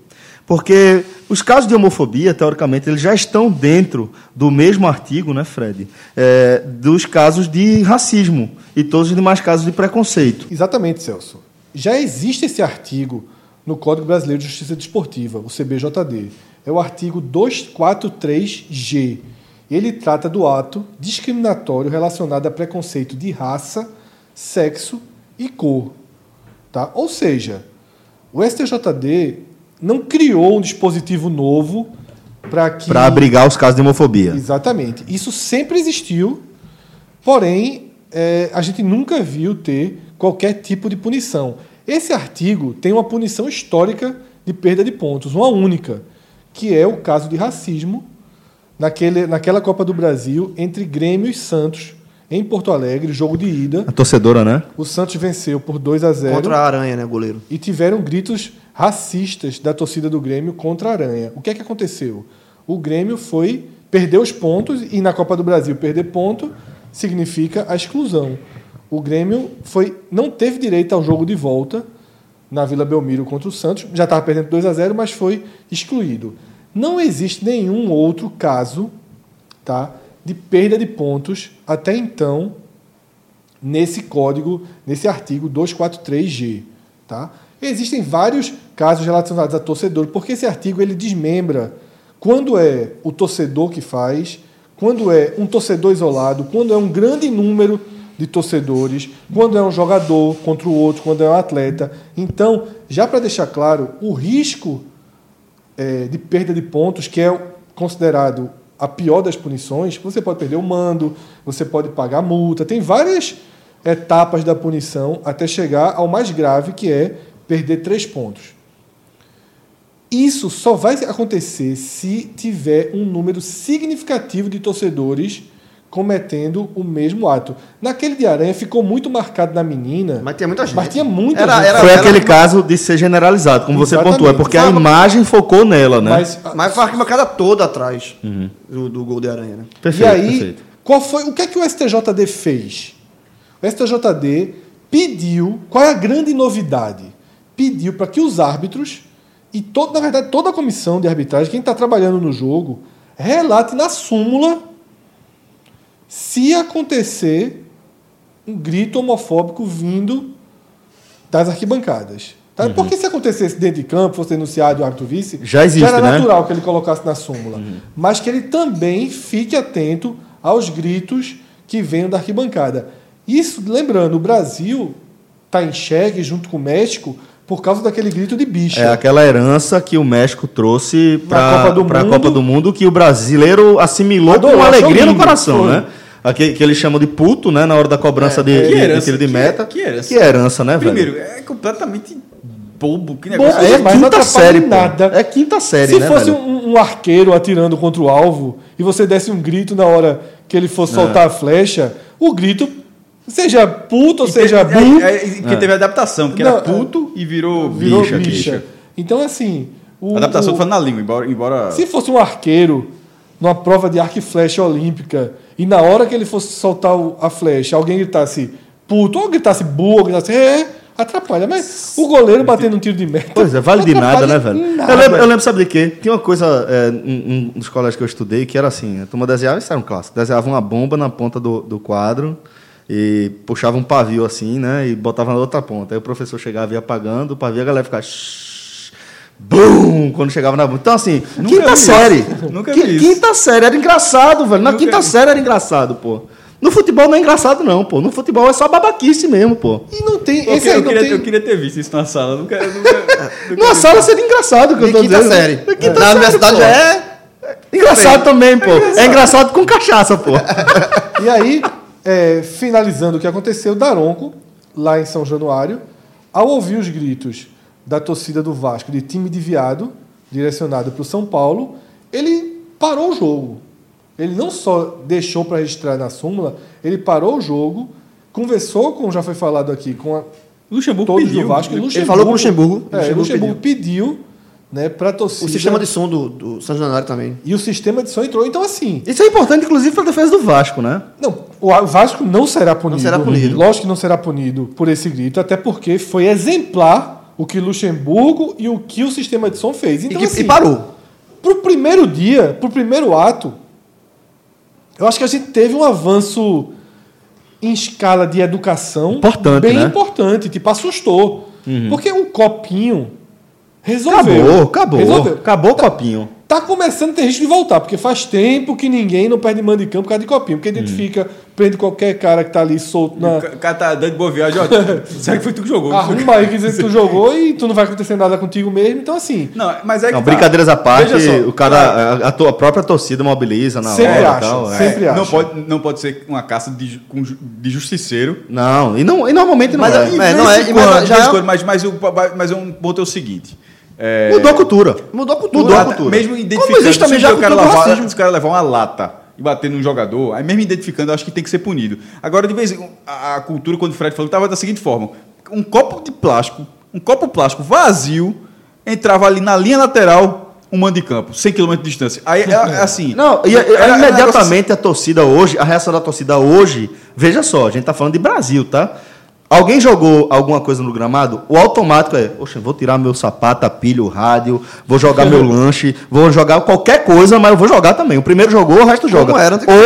Porque os casos de homofobia, teoricamente, eles já estão dentro do mesmo artigo, né, Fred? É, dos casos de racismo e todos os demais casos de preconceito. Exatamente, Celso. Já existe esse artigo no Código Brasileiro de Justiça Desportiva, o CBJD. É o artigo 243G. Ele trata do ato discriminatório relacionado a preconceito de raça, sexo e cor. Tá? Ou seja, o STJD não criou um dispositivo novo para que. Para abrigar os casos de homofobia. Exatamente. Isso sempre existiu, porém, é, a gente nunca viu ter qualquer tipo de punição. Esse artigo tem uma punição histórica de perda de pontos, uma única, que é o caso de racismo naquele, naquela Copa do Brasil entre Grêmio e Santos, em Porto Alegre, jogo de ida. A torcedora, né? O Santos venceu por 2 a 0 Contra a Aranha, né, goleiro? e tiveram gritos racistas da torcida do Grêmio contra a Aranha. O que é que aconteceu? O Grêmio foi perder os pontos e na Copa do Brasil perder ponto significa a exclusão. O Grêmio foi não teve direito ao jogo de volta na Vila Belmiro contra o Santos, já estava perdendo 2 a 0, mas foi excluído. Não existe nenhum outro caso, tá, de perda de pontos até então nesse código, nesse artigo 243G, tá? Existem vários casos relacionados a torcedor, porque esse artigo ele desmembra quando é o torcedor que faz, quando é um torcedor isolado, quando é um grande número de torcedores, quando é um jogador contra o outro, quando é um atleta. Então, já para deixar claro, o risco é, de perda de pontos, que é considerado a pior das punições, você pode perder o mando, você pode pagar multa, tem várias etapas da punição até chegar ao mais grave, que é perder três pontos. Isso só vai acontecer se tiver um número significativo de torcedores cometendo o mesmo ato. Naquele de Aranha ficou muito marcado na menina. Mas tinha muita gente. Mas tinha muita Era- gente. era- Foi aquele caso de ser generalizado, como você Exatamente. pontuou, é porque a imagem focou nela, né? Mas, Mas foi a arquibancada toda atrás do, do gol de Aranha, né? perfeito, e aí, perfeito. qual foi, o que é que o STJD fez? O STJD pediu, qual é a grande novidade? Pediu para que os árbitros e todo, na verdade toda a comissão de arbitragem, quem está trabalhando no jogo, relate na súmula se acontecer um grito homofóbico vindo das arquibancadas. Tá? Porque se acontecesse dentro de campo, fosse denunciado e o árbitro visse, Já existe, era né? natural que ele colocasse na súmula. Mas que ele também fique atento aos gritos que venham da arquibancada. Isso, lembrando, o Brasil está em xeque junto com o México por causa daquele grito de bicha. É aquela herança que o México trouxe para Copa do a Mundo. Copa do Mundo que o brasileiro assimilou Adorou, com alegria no coração, foi. né? Aquele que eles chamam de puto, né? Na hora da cobrança de, que de, herança, daquele de que- meta. que herança. Que herança, né, velho? Primeiro, é completamente bobo, que Bobo negócio. É, mas não quinta série, nada. É quinta série, Se né, fosse um, um arqueiro atirando contra o alvo e você desse um grito na hora que ele fosse soltar a flecha, o grito, seja puto ou seja Teve- bu, é, é, porque teve adaptação, porque Não, era puto e virou, virou bicha. bicha. Então, assim. O, Adaptação o- falando na língua, embora. embora... Se fosse um arqueiro numa prova de arco e flecha olímpica e na hora que ele fosse soltar a flecha, alguém gritasse puto, ou gritasse bu, ou gritasse é, atrapalha. Mas o goleiro batendo um tiro de meta. Pois é, vale de nada, né, velho? nada. Eu lembro, eu lembro, sabe de quê? Tinha uma coisa é, em um dos colégios que eu estudei que era assim: a turma desenhava, isso era um clássico, desenhava uma bomba na ponta do, do quadro e puxava um pavio assim, né? E botava na outra ponta. Aí o professor chegava e ia apagando o pavio, a galera ficava. Bum! Quando chegava na. Então, assim, Nunca quinta vi série. isso. Nunca Qui- vi isso. Quinta série, era engraçado, velho. Na Nunca quinta vi. série era engraçado, pô. No futebol não é engraçado, não, pô. No futebol é só babaquice mesmo, pô. E não tem. Eu, Esse aí eu não queria, tem. eu queria ter visto isso na sala. Nunca, nunca, nunca Na sala seria engraçado, que eu tô quinta dizendo. série. Na quinta Na série, universidade pô. já é. Engraçado também, pô. É engraçado com cachaça, pô. E aí, é, finalizando o que aconteceu, Daronco, lá em São Januário, ao ouvir os gritos da torcida do Vasco de time de viado, direcionado para o São Paulo, ele parou o jogo. Ele não só deixou para registrar na súmula, ele parou o jogo, conversou, como já foi falado aqui, com a, Luxemburgo todos pediu. do Vasco. e Ele Luxemburgo, falou com o Luxemburgo. É, Luxemburgo Luxemburgo pediu, né, para torcida. O sistema de som do, do São Januário também. E o sistema de som entrou. Então, assim, Isso é importante, inclusive, para a defesa do Vasco, né? Não, o Vasco não será punido. será punido. Lógico que não será punido por esse grito, até porque foi exemplar o que Luxemburgo e o que o sistema de som fez. E, Então, que- assim, e parou. pro primeiro dia, pro primeiro ato, eu acho que a gente teve um avanço em escala de educação Importante, bem né? importante, tipo, assustou. Porque um copinho resolveu. Acabou, acabou. Resolveu. Acabou o copinho. Tá começando a ter risco de voltar, porque faz tempo que ninguém não perde mando de campo por causa de copinho. Porque identifica, prende qualquer cara que tá ali solto na. O ca- cara tá dando boa viagem. Ó, será que foi tu que jogou? Arruma aí que dizer que tu jogou e tu não vai acontecer nada contigo mesmo. Então, assim, Não, mas é que Não, tá. brincadeiras à parte, o cara, a, a tua própria torcida mobiliza na Sempre hora acha, e tal. é. sempre não acha. pode, não pode ser uma caça de, de justiceiro. Não, e, não, e normalmente não Mas é. é- É, não é- mas é- mas, mas, o, mas um ponto é o seguinte. É, Mudou a cultura. Mudou a cultura. Mudou a cultura. Mesmo Como identificando, existe também já o cara levar, se o cara levar uma lata e bater num jogador, aí mesmo identificando, eu acho que tem que ser punido. Agora, de vez em a, a cultura, quando o Fred falou, estava da seguinte forma: um copo de plástico, um copo plástico vazio, entrava ali na linha lateral, um mando de campo, 100 km de distância. Aí é, é assim. Não, e, e- era- era um negócio imediatamente a torcida hoje, a reação da torcida hoje, veja só, a gente tá falando de Brasil, tá? Alguém jogou alguma coisa no gramado? O automático é, poxa, vou tirar meu sapato, a pilha, o rádio, vou jogar meu lanche, vou jogar qualquer coisa, mas eu vou jogar também. O primeiro jogou, o resto joga.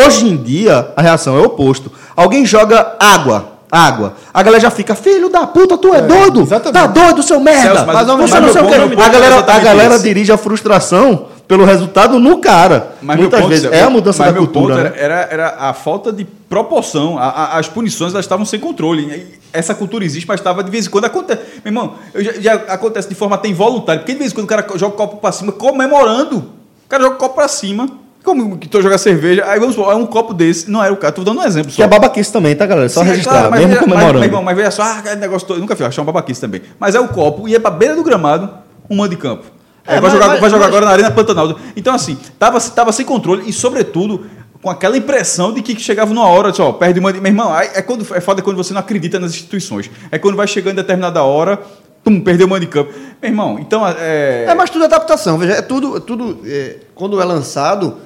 Hoje em dia, a reação é o oposto. Alguém joga água, água. A galera já fica, filho da puta, tu é, doido? exatamente. Tá doido, seu merda? Celso, mas- Você mas não sei o quê. ponto A é galera, a galera dirige a frustração pelo resultado no cara. Mas Muitas vezes é a mudança mas da meu cultura. ponto né? era, era, era a falta de proporção. A- a- as punições elas estavam sem controle. Essa cultura existe, mas estava de vez em quando acontece. Meu irmão, já, já acontece de forma até involuntária. Porque de vez em quando o cara joga o copo para cima comemorando. O cara joga o copo para cima. Como que tu jogar cerveja? Aí vamos supor, é um copo desse. Não era o cara. Tô dando um exemplo só. Que é babaquice também, tá, galera? Só Sim, é registrar, claro, mas mesmo veja- mas, comemorando. Mas, irmão, mas veja só, ah, aquele negócio todo. eu Nunca fiz, achei uma babaquice também. Mas é o copo e é pra beira do gramado, um mando de campo. É, É, vai mas- jogar, mas- vai jogar agora na Arena Pantanal. Então, assim, tava, tava sem controle e, sobretudo, com aquela impressão de que chegava numa hora, só, perde uma. Meu irmão, é, quando, é foda quando você não acredita nas instituições. É quando vai chegando em determinada hora, pum, perdeu o mando de campo. Meu irmão, então. É, É, mas tudo é adaptação. Veja, é tudo, é tudo é, quando é lançado,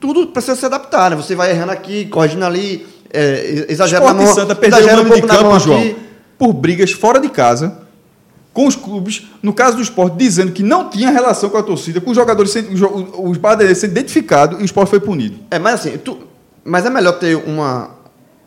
tudo precisa se adaptar, né? Você vai errando aqui, corrigindo ali, é, exagera Sport na mão, Santa perdeu o um mando de pouco na mão campo, João, aqui. por brigas fora de casa, com os clubes, no caso do esporte, dizendo que não tinha relação com a torcida, com os jogadores, sendo, os badeirenses sendo identificados e o esporte foi punido. É, mas assim, tu- mas é melhor ter uma,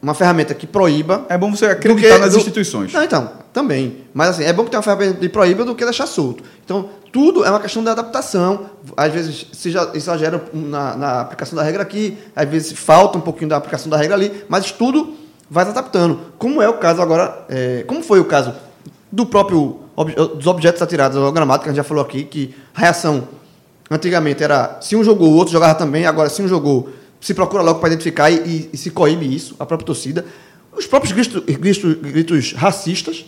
uma ferramenta que proíba. É bom você acreditar que- nas do- instituições. Não, então, também. Mas assim, é bom que tenha uma ferramenta de proíba do que deixar solto. Então, tudo é uma questão de adaptação. Às vezes se já exagera na, na aplicação da regra aqui, às vezes falta um pouquinho da aplicação da regra ali, mas tudo vai se adaptando. Como é o caso agora, é, como foi o caso do próprio ob- dos objetos atirados ao gramado, que a gente já falou aqui, que a reação antigamente era se um jogou, o outro jogava também, agora se um jogou, se procura logo para identificar e, e- e se coíbe isso, a própria torcida. Os próprios gritos, gritos, gritos racistas,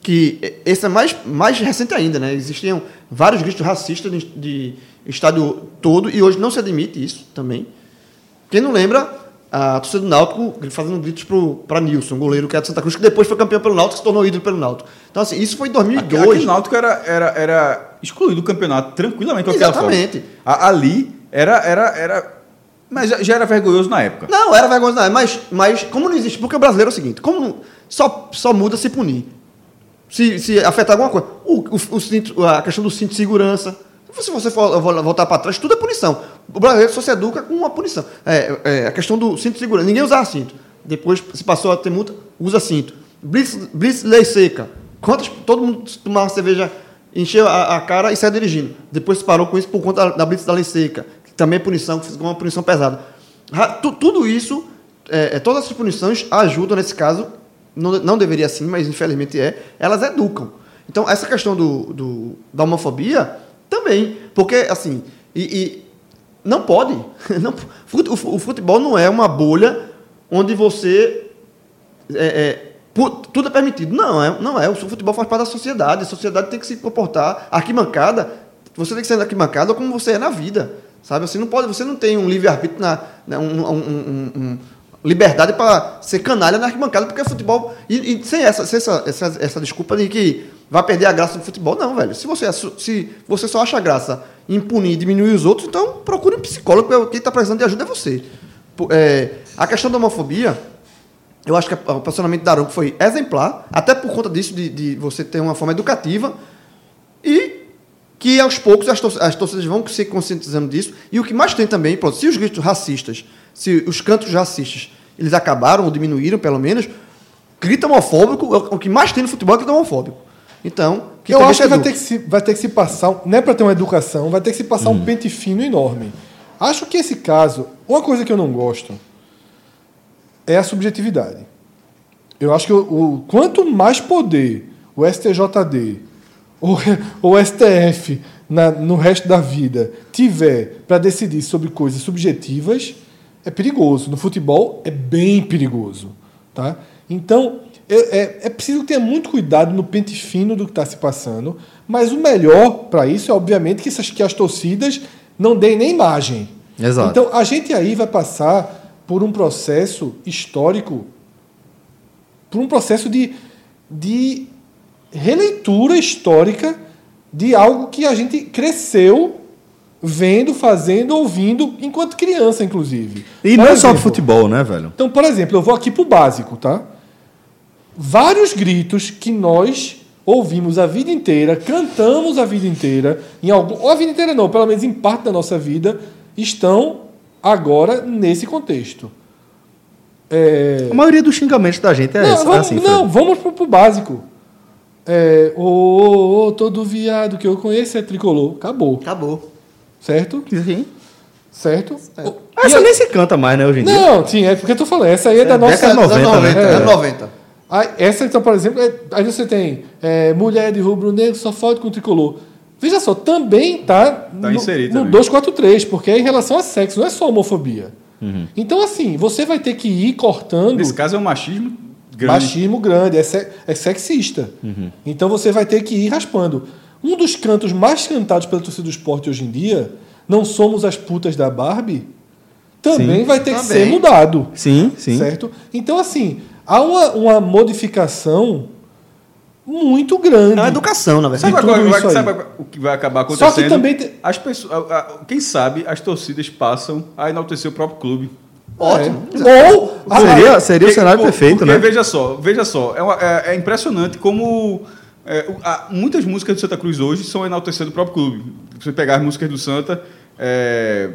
que esse é mais, mais recente ainda, né? Existiam vários gritos racistas de, de estádio todo e hoje não se admite isso também. Quem não lembra, a torcida do Náutico fazendo gritos para Nilson, goleiro que é de Santa Cruz, que depois foi campeão pelo Náutico, se tornou ídolo pelo Náutico. Então, assim, isso foi em 2002. Aqui, aqui o Náutico era, era, era excluído do campeonato tranquilamente. Exatamente. A- Ali era, era, era. Mas já, já era vergonhoso na época. Não, era vergonha, não, mas, mas como não existe, porque o brasileiro é o seguinte, como só, só muda se punir. Se, se afetar alguma coisa. O, o- o a questão do cinto de segurança. Se você for vo- voltar para trás, tudo é punição. O brasileiro só se educa com uma punição. É, é, a questão do cinto de segurança. Ninguém usava cinto. Depois se passou a ter multa, usa cinto. Blitz, blitz lei seca. Quantas, todo mundo tomava cerveja, encheu a, a cara e saiu dirigindo. Depois se parou com isso por conta da, da blitz da lei seca. Que também é punição, que ficou uma punição pesada. Tudo isso, é, é, todas essas punições ajudam nesse caso, não, não deveria assim, mas infelizmente é, elas educam. Então, essa questão do, do- da homofobia também, porque assim, e, e não pode. Não, o fu- o futebol não é uma bolha onde você. é, é, tudo é permitido. Não, é, não é. O futebol faz parte da sociedade. A sociedade tem que se comportar. Arquibancada, você tem que ser arquibancada como você é na vida. Sabe? Você não pode, você não tem um livre-arbítrio na. na- um- um- um- um- liberdade para ser canalha na arquibancada, porque é futebol. E, e sem, essa, sem essa, essa, essa desculpa de que vai perder a graça do futebol, não, velho. Se você, assu- se você só acha graça em punir e diminuir os outros, então procure um psicólogo, quem está precisando de ajuda é você. É, a questão da homofobia, eu acho que o posicionamento da Aruco foi exemplar, até por conta disso, de, de você ter uma forma educativa, e que aos poucos as, as torcidas vão se conscientizando disso. E o que mais tem também, pronto, se os gritos racistas, se os cantos racistas, eles acabaram ou diminuíram, pelo menos, grito homofóbico, é o que mais tem no futebol é grito homofóbico. Então, Eu acho que vai ter que, se, vai ter que se passar, não é para ter uma educação, vai ter que se passar um pente fino enorme. Acho que esse caso, uma coisa que eu não gosto é a subjetividade. Eu acho que o, o- quanto mais poder o STJD ou o STF na- no resto da vida tiver para decidir sobre coisas subjetivas, é perigoso. No futebol é bem perigoso. Tá? Então, é, é- preciso ter muito cuidado no pente fino do que está se passando, mas o melhor para isso é, obviamente, que, essas, que as torcidas não deem nem imagem. Exato. Então, a gente aí vai passar por um processo histórico, por um processo de, de releitura histórica de algo que a gente cresceu vendo, fazendo, ouvindo, enquanto criança, inclusive. E Por não é só exemplo, futebol, né, velho? Então, por exemplo, eu vou aqui pro básico, tá? Vários gritos que nós ouvimos a vida inteira, cantamos a vida inteira, em algum, ou a vida inteira não, pelo menos em parte da nossa vida, estão agora nesse contexto. É, A maioria dos xingamentos da gente é, não, essa, vamos, é assim, não, Fred. vamos pro, pro básico. É, ô, ô, ô, todo viado que eu conheço é tricolor. Acabou. Acabou. Certo? Sim. Certo? Ô, Essa e a- nem se canta mais, né, hoje em dia. Não, sim, é porque eu tô falando. Essa aí é da nossa. década Anos 90, 90, né? anos 90. Aí, essa, então, por exemplo, é- aí você tem é, mulher de rubro-negro só foto com tricolor. Veja só, também tá, Tá no, no também. 243, porque é em relação a sexo, não é só homofobia. Uhum. Então, assim, você vai ter que ir cortando Nesse caso é um machismo grande. machismo grande, é, se- é sexista. Uhum. Então você vai ter que ir raspando. Um dos cantos mais cantados pela torcida do esporte hoje em dia, não somos as putas da Barbie, também Sim. vai ter que Também. ser mudado. Sim, sim. Certo? Então, assim, há uma, uma modificação muito grande. É uma educação, na verdade. Sabe, tudo agora, vai- isso aí. sabe o que vai acabar Só acontecendo? que também tem- as pessoas, quem sabe as torcidas passam a enaltecer o próprio clube. Ótimo. É. Ou a- Seria, seria o Porque- cenário por- perfeito, porque, né? Veja só, veja só, é, uma- é- é impressionante como é, a- muitas músicas do Santa Cruz hoje são enaltecendo o próprio clube. Se você pegar as músicas do Santa, é,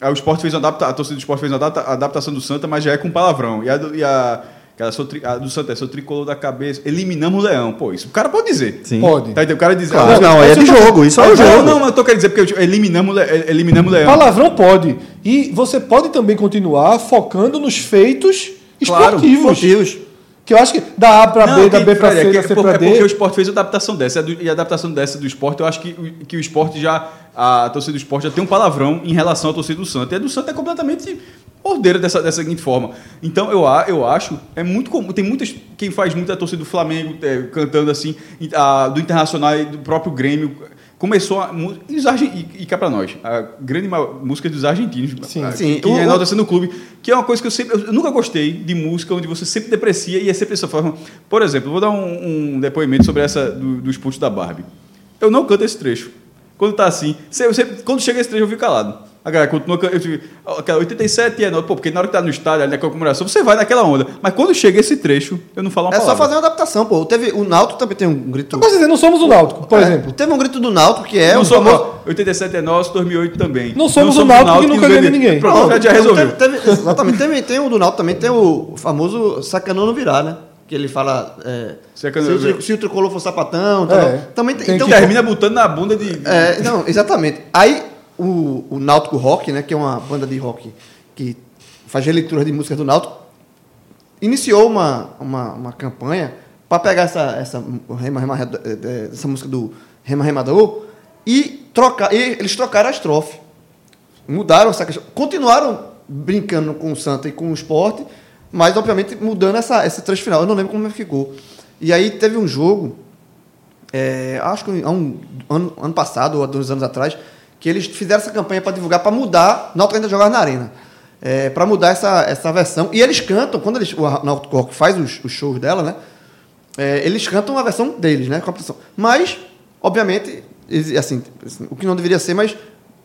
a, o esporte fez adapta, a torcida do esporte fez uma adapta- adaptação do Santa, mas já é com palavrão. E a, e a, aquela sou tri- a do Santa é sou tricolor da cabeça, eliminamos o leão. Pô, isso o cara pode dizer. Sim. Pode. Tá, entendendo? o cara diz. Claro, ah, não, é de jogo, isso é o não, jogo. não, mas eu tô querendo dizer porque eu- eliminamos, o le- eliminamos o leão. Palavrão pode. E você pode também continuar focando nos feitos Claro, esportivos. Que eu acho que da A para B, Não, da B para Fred, C, é da C é porque, para é porque o D. esporte fez adaptação dessa. E a adaptação dessa do esporte, eu acho que, o- que o esporte já. A torcida do esporte já tem um palavrão em relação à torcida do Santa. E a do Santa é completamente ordeira dessa, dessa seguinte forma. Então eu, eu acho, é muito comum, tem muitas, quem faz muito a torcida do Flamengo é, cantando assim, a- do Internacional e do próprio Grêmio. Começou a. E, os e, e cá pra nós, a grande música dos argentinos, Sim. a- Sim. que O- o- enaltecendo o clube, que é uma coisa que eu sempre. Eu nunca gostei de música onde você sempre deprecia e é sempre dessa forma. Por exemplo, vou dar um, um depoimento sobre essa do, dos pontos da Barbie. Eu não canto esse trecho. Quando tá assim, sempre- quando chega esse trecho eu fico calado. A galera continua eu fico, aquela 87 é nota, pô, porque na hora que tá no estádio, ali na comemoração, você vai naquela onda. Mas quando chega esse trecho, eu não falo uma É só palavra. fazer uma adaptação, pô. Teve, o Náutico também tem um grito. Mas dizer, não somos o Náutico, por É, exemplo. Teve um grito do Náutico que é não o somos, famoso. ó, 87 é nosso, 2008 também. Não somos o Náutico que nunca ganha ninguém. Pronto, já, já Não, resolveu. teve- teve- exatamente. Teve, tem o do Náutico também, tem o famoso sacanão no virar, né? Que ele fala. É, se, o se o tricolor for sapatão. tal. É. Também tem. Tem então, que- Termina botando na bunda de. É, não, exatamente. Aí o, o Náutico Rock, né, que é uma banda de rock que faz releitura de músicas do Náutico, iniciou uma, uma, uma campanha para pegar essa, essa, rema, rema, eh, essa música do Rema Remador e trocar. E eles trocaram a estrofe. Mudaram essa questão. Continuaram brincando com o Santa e com o esporte, mas obviamente mudando essa, esse trecho final. Eu não lembro como ficou. E aí teve um jogo é, acho que há um ano, ano passado ou há dois anos atrás, que eles fizeram essa campanha para divulgar, para mudar, Náutico ainda jogar na arena, é, para mudar essa, essa versão. E eles cantam, quando eles, o Náutico Rock faz os, os shows dela, né? é, eles cantam a versão deles, né? Com a produção. Mas, obviamente, assim, assim, o que não deveria ser, mas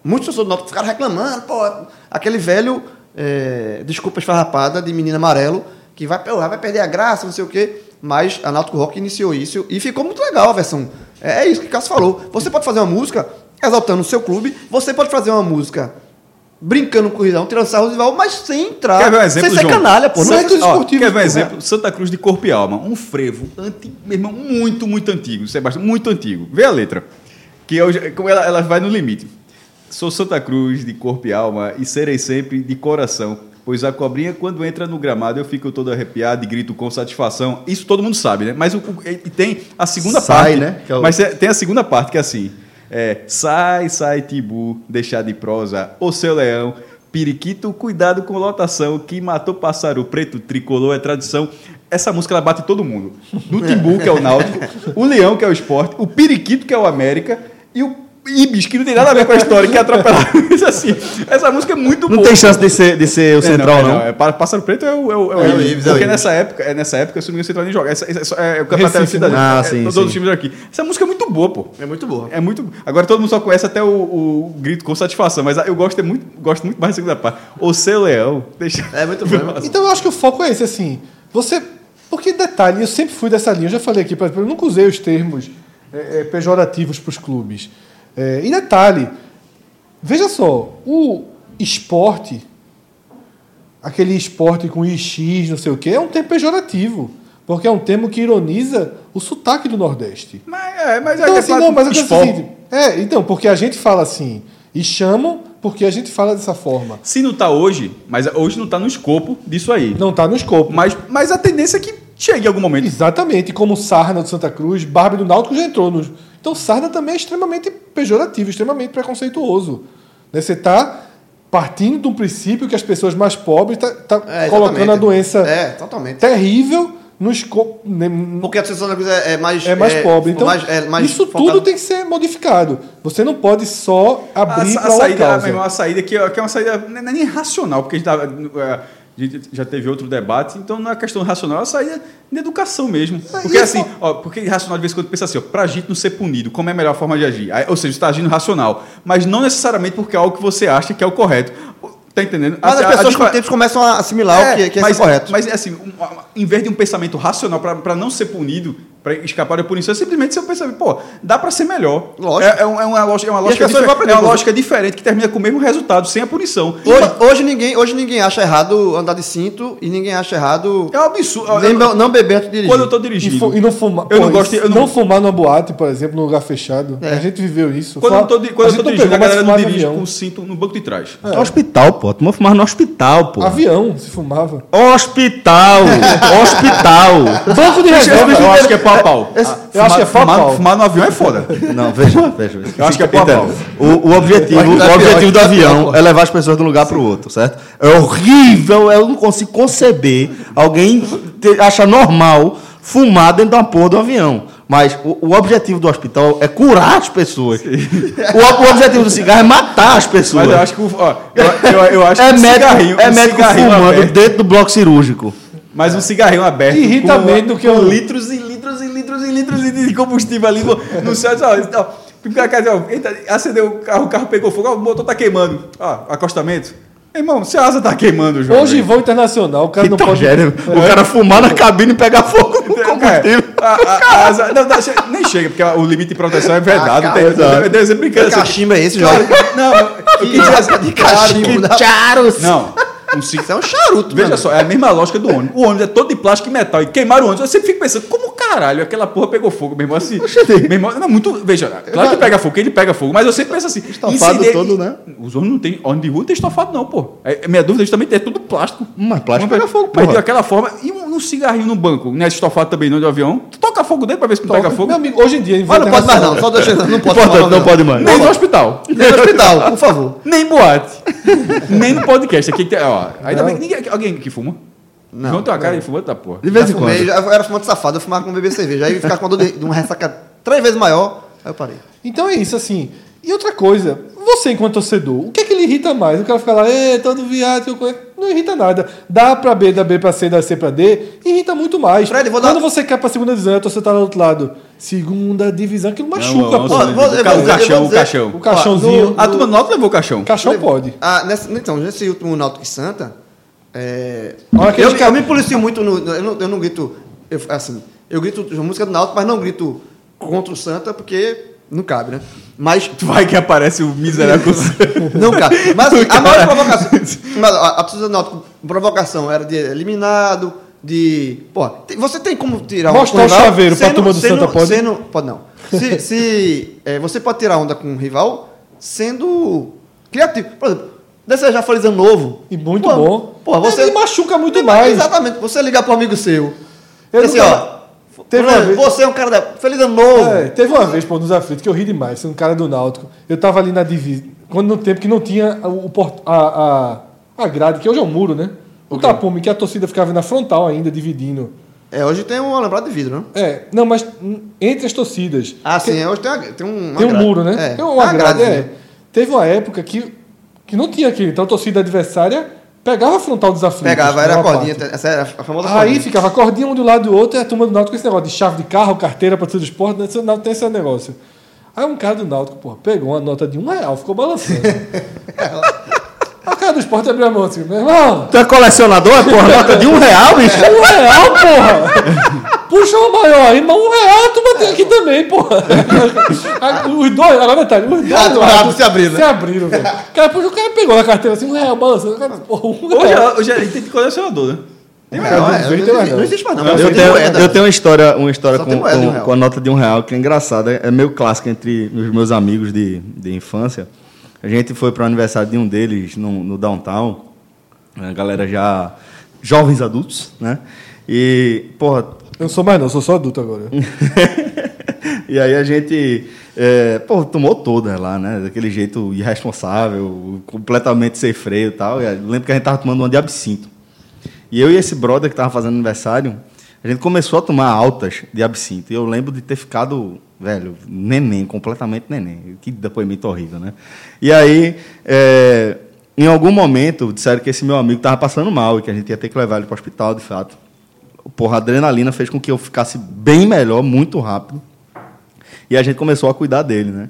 muitos torcedores do Náutico ficaram reclamando, pô, aquele velho, é, desculpa esfarrapada de menino amarelo, que vai, pô, vai perder a graça, não sei o quê. Mas a Náutico Rock iniciou isso e ficou muito legal a versão. É, é isso que o Cássio falou. Você pode fazer uma música exaltando o seu clube, você pode fazer uma música brincando com o corridão, tirando sarro do rival, mas sem entrar, Quer ver um exemplo, sem ser João? canalha, pô. Não é ó, esportivos, Quer ver um exemplo? Santa Cruz de Corpo e Alma. Um frevo antigo, meu irmão, muito, muito antigo. Sebastião, muito antigo. Vê a letra. Que eu, ela, ela vai no limite. Sou Santa Cruz de corpo e alma e serei sempre de coração. Pois a cobrinha, quando entra no gramado, eu fico todo arrepiado e grito com satisfação. Isso todo mundo sabe, né? Mas o, o- e tem a segunda Sai, parte. né? É o- Mas é- tem a segunda parte que é assim: é, sai, sai, Tibu, deixar de prosa, ô seu leão, periquito, cuidado com lotação, que matou pássaro preto, tricolor é tradição. Essa música ela bate todo mundo. No Timbu, que é o Náutico, o Leão, que é o esporte, o Periquito, que é o América, e o Ibis, que não tem nada a ver com a história, que é atropelado. Isso assim, essa música é muito Não boa. tem chance de ser, de ser o É, central, é, não. é, Pá- Pássaro Preto é o, é o, é o É o Ibis. Ibis, é o Porque Ibis. nessa época, é nessa época, se não me engano, você nem joga. Essa, essa- é, é o campeonato cidade. Ah, é, sim, Todos sim. os times aqui. Essa música é muito boa, pô. É muito boa. É muito. Agora todo mundo só conhece até o, o grito com satisfação, mas eu gosto, é muito, gosto muito mais da segunda parte. O seu leão. Deixa... É muito bom. é. Então eu acho que o foco é esse, assim. Você. Porque detalhe, eu sempre fui dessa linha, eu já falei aqui, por exemplo, eu nunca usei os termos é, é, pejorativos para os clubes. É, e detalhe, veja só, o esporte, aquele esporte com IX, não sei o quê, é um termo pejorativo. Porque é um termo que ironiza o sotaque do Nordeste. Mas é, mas é Então, que assim, é não, mas esporte. É, então, porque a gente fala assim, e chamam porque a gente fala dessa forma. Se não tá hoje, mas hoje não tá no escopo disso aí. Não está no escopo. Mas, mas a tendência é que chegue em algum momento. Exatamente, como Sarna do Santa Cruz, Barbie do Náutico já entrou no. Então Sarna também é extremamente pejorativo, extremamente preconceituoso. Né? Você está partindo de um princípio que as pessoas mais pobres tá, tá É, colocando a doença É, totalmente. terrível no escopo. né, Porque a Associação é, é mais. É mais pobre. Então, mais- é mais isso focado- tudo tem que ser modificado. Você não pode só abrir a, para a uma saída, causa. meu irmão, a saída que, é- que é uma saída não é nem racional, porque a gente, tá, é, a gente já teve outro debate, então não é questão racional, é uma saída de educação mesmo. Porque e assim, ó, porque racional de vez em quando pensa assim, ó, pra gente não ser punido, como é a melhor forma de agir? Aí, ou seja, você está agindo racional, mas não necessariamente porque é algo que você acha que é o correto. Tá entendendo? Mas Assim, as a- a pessoas com o tempo começam a assimilar o que, que é mas, correto. Mas assim, um- em vez de um pensamento racional para não ser punido, para escapar da punição, é simplesmente ser um pensamento, pô, dá para ser melhor. Lógico. É, é é uma lógica, é uma lógica, difer- é uma lógica diferente que termina com o mesmo resultado, sem a punição. Hoje, hoje, ninguém, hoje ninguém acha errado andar de cinto e ninguém acha errado É um absurdo. nem Eu- be- não beber antes de dirigir. Quando eu tô E, dirigindo. fu- e não fumar. Eu não pô, gosto de- eu não... não- fumar numa boate, por exemplo, num lugar fechado. É. A gente viveu isso. Quando Fala- eu tô, quando a eu tô não dirigindo, a galera não dirige com o cinto no banco de trás. É. Hospital, pô. Vai fumar no hospital, pô. Avião se fumava. Hospital! hospital! Banco de Eu reserva. acho que é Banco pau a pau. esse- Ah, eu acho que é pau a fumar, pau. Fumar no avião é foda. Não, veja, veja. Eu acho que é pau a pau. O, o objetivo, o pior, objetivo do avião é levar as pessoas de um lugar para o outro, certo? É horrível, eu não consigo conceber alguém ter, achar normal fumar dentro da porra do avião. Mas o, o objetivo do hospital é curar as pessoas. O, o objetivo do cigarro é matar as pessoas. Mas eu acho que o. Ó, eu, eu, eu acho é que um médico, cigarrinho. é um médico cigarrinho fumando aberto, dentro do bloco cirúrgico. Mas um cigarrinho aberto. Irrita com, menos do que com o- litros e litros e litros e litros de combustível ali no, céu. Ó, ó, fica aqui, ó, eita, acendeu o carro, o carro pegou fogo, ó, o motor tá queimando. Ó, acostamento. Irmão, se a asa tá queimando, João. Hoje, voo internacional, o cara não pode. Tragédia. O cara fumar na cabine e pegar fogo no Cara, combustível. a, a- a asa, não, não, che- nem chega, porque o limite de proteção é vedado. Ah, tem, cara, eu dei exemplo brincando. Que cachimbo é esse, Claro, Jorge? Não, eu quis dizer de cachimbo. da- Não, um cigarro. Isso é um charuto, Veja só, é a mesma lógica do ônibus. O ônibus é todo de plástico e metal. E queimaram o ônibus. Eu sempre fico pensando, como caralho aquela porra pegou fogo, meu irmão? Assim, meu irmão, não, muito. Veja, claro que pega fogo, ele pega fogo, mas eu sempre penso assim. Estofado incender- todo, né? Os ônibus não tem. Ônibus de rua não tem estofado, não, pô. É, minha dúvida justamente é tudo plástico. Mas plástico Mas- pega fogo, porra. de aquela forma. E um, um cigarrinho no banco, não é estofado também, não de avião. Tu toca fogo dentro pra ver se não pega fogo. Meu amigo, hoje em dia, Olha, não pode mais não. Só deixa. Não pode Importante, falar, não pode mais. Nem no hospital. Nem no hospital, por favor. Nem em boate. Nem no podcast. Aqui tem, ó, ainda bem que ninguém, alguém que fuma. Não, João tem uma cara de fumante da porra. De vez em quando. eu era fumante safado, eu fumava com um bebê cerveja. Aí ficava com uma dor de, de uma ressaca três vezes maior, aí eu parei. Então é isso, assim. E outra coisa, você enquanto torcedor, o que é que ele irrita mais? O cara fica lá, é, todo viado, eu conheço." não irrita nada. Dá pra B, da B pra C, da C pra D, irrita muito mais. Fred, vou Quando dar- você quer pra segunda divisão, a torcida tá do outro lado. Segunda divisão, aquilo machuca, Não, não, pô. não, o, eu ca- o eu caixão, o caixão. O caixãozinho. no- A turma do Náutico levou o caixão. Caixão pode. Ah, nessa- então, nesse último Náutico e Santa, é, eu, ca- eu me policio muito, no, eu, não, eu não grito, eu, assim, eu grito a música do Náutico, mas não grito contra o Santa, porque não cabe, né? Mas Tu vai que aparece o miserável. Não, cara. Mas assim, a maior provocação. Mas a, a do Náutico, provocação era de eliminado, de. Pô, você tem como tirar Mostrar com o chaveiro pra turma do Santa, pode? Sendo, pode não. Se, se, é, você pode tirar onda com um rival sendo criativo. Por exemplo, desejar feliz ano novo. E muito Pô, bom. Pô, você. Ele machuca muito Ele- mais. Exatamente. Você ligar para um amigo seu. Eu assim, ó. Teve uma vez- Você é um cara da. Feliz ano novo. É, teve uma vez, pô, nos aflitos, que eu ri demais, sendo um cara do Náutico. Eu tava ali na divisa, quando no tempo que não tinha o, a, a, a grade, que hoje é um muro, né? O tapume, que a torcida ficava na frontal ainda, dividindo. É, hoje tem um lembrado de vidro, né? É, não, mas entre as torcidas. Ah, sim, hoje tem, uma, tem um. Tem um muro, né? É, Tem uma uma grade, é. gradezinha. Teve uma época que, que não tinha aquilo. Então a torcida adversária pegava a frontal dos aflitos. Pegava, era a cordinha, parte. essa era a famosa Aí cordinha. ficava a cordinha um do lado do outro e a turma do Náutico com esse negócio de chave de carro, carteira para todo esporte, né? Não tem esse negócio. Aí um cara do Náutico, porra, pegou uma nota de um real, ficou balançando. Do esporte abriu a mão assim, meu irmão, Tu é colecionador, é porra, nota de um real, bicho? um real, porra! Puxa uma maior aí, mas um real tu bateu aqui também, porra! Os dois, agora detalhe, os dois Ah, do lado se abriram, né? Se abriram, velho. O cara, puxa, o cara pegou na carteira assim, um real, balançando. Porra, um Hoje, real. hoje a gente tem colecionador, né? Não, Cara, é, não, é não. não existe mais, não. Não, Eu tem tenho, eu tenho uma história, uma história com, tem moeda um com, real. com a nota de um real que é engraçada. É meio clássica entre os meus amigos de, de infância. A gente foi para o aniversário de um deles no, no downtown. A galera já. jovens adultos, né? E, porra, Eu sou mais não, sou só adulto agora. e aí a gente, é, pô, tomou todas lá, né? Daquele jeito irresponsável, completamente sem freio e tal. E lembro que a gente tava tomando uma de absinto. E eu e esse brother que tava fazendo aniversário, a gente começou a tomar altas de absinto. E eu lembro de ter ficado, velho, neném, completamente neném. Que depoimento horrível, né? E aí, é, em algum momento, disseram que esse meu amigo tava passando mal e que a gente ia ter que levar ele para o hospital, de fato. Porra, a adrenalina fez com que eu ficasse bem melhor, muito rápido. E a gente começou a cuidar dele, né?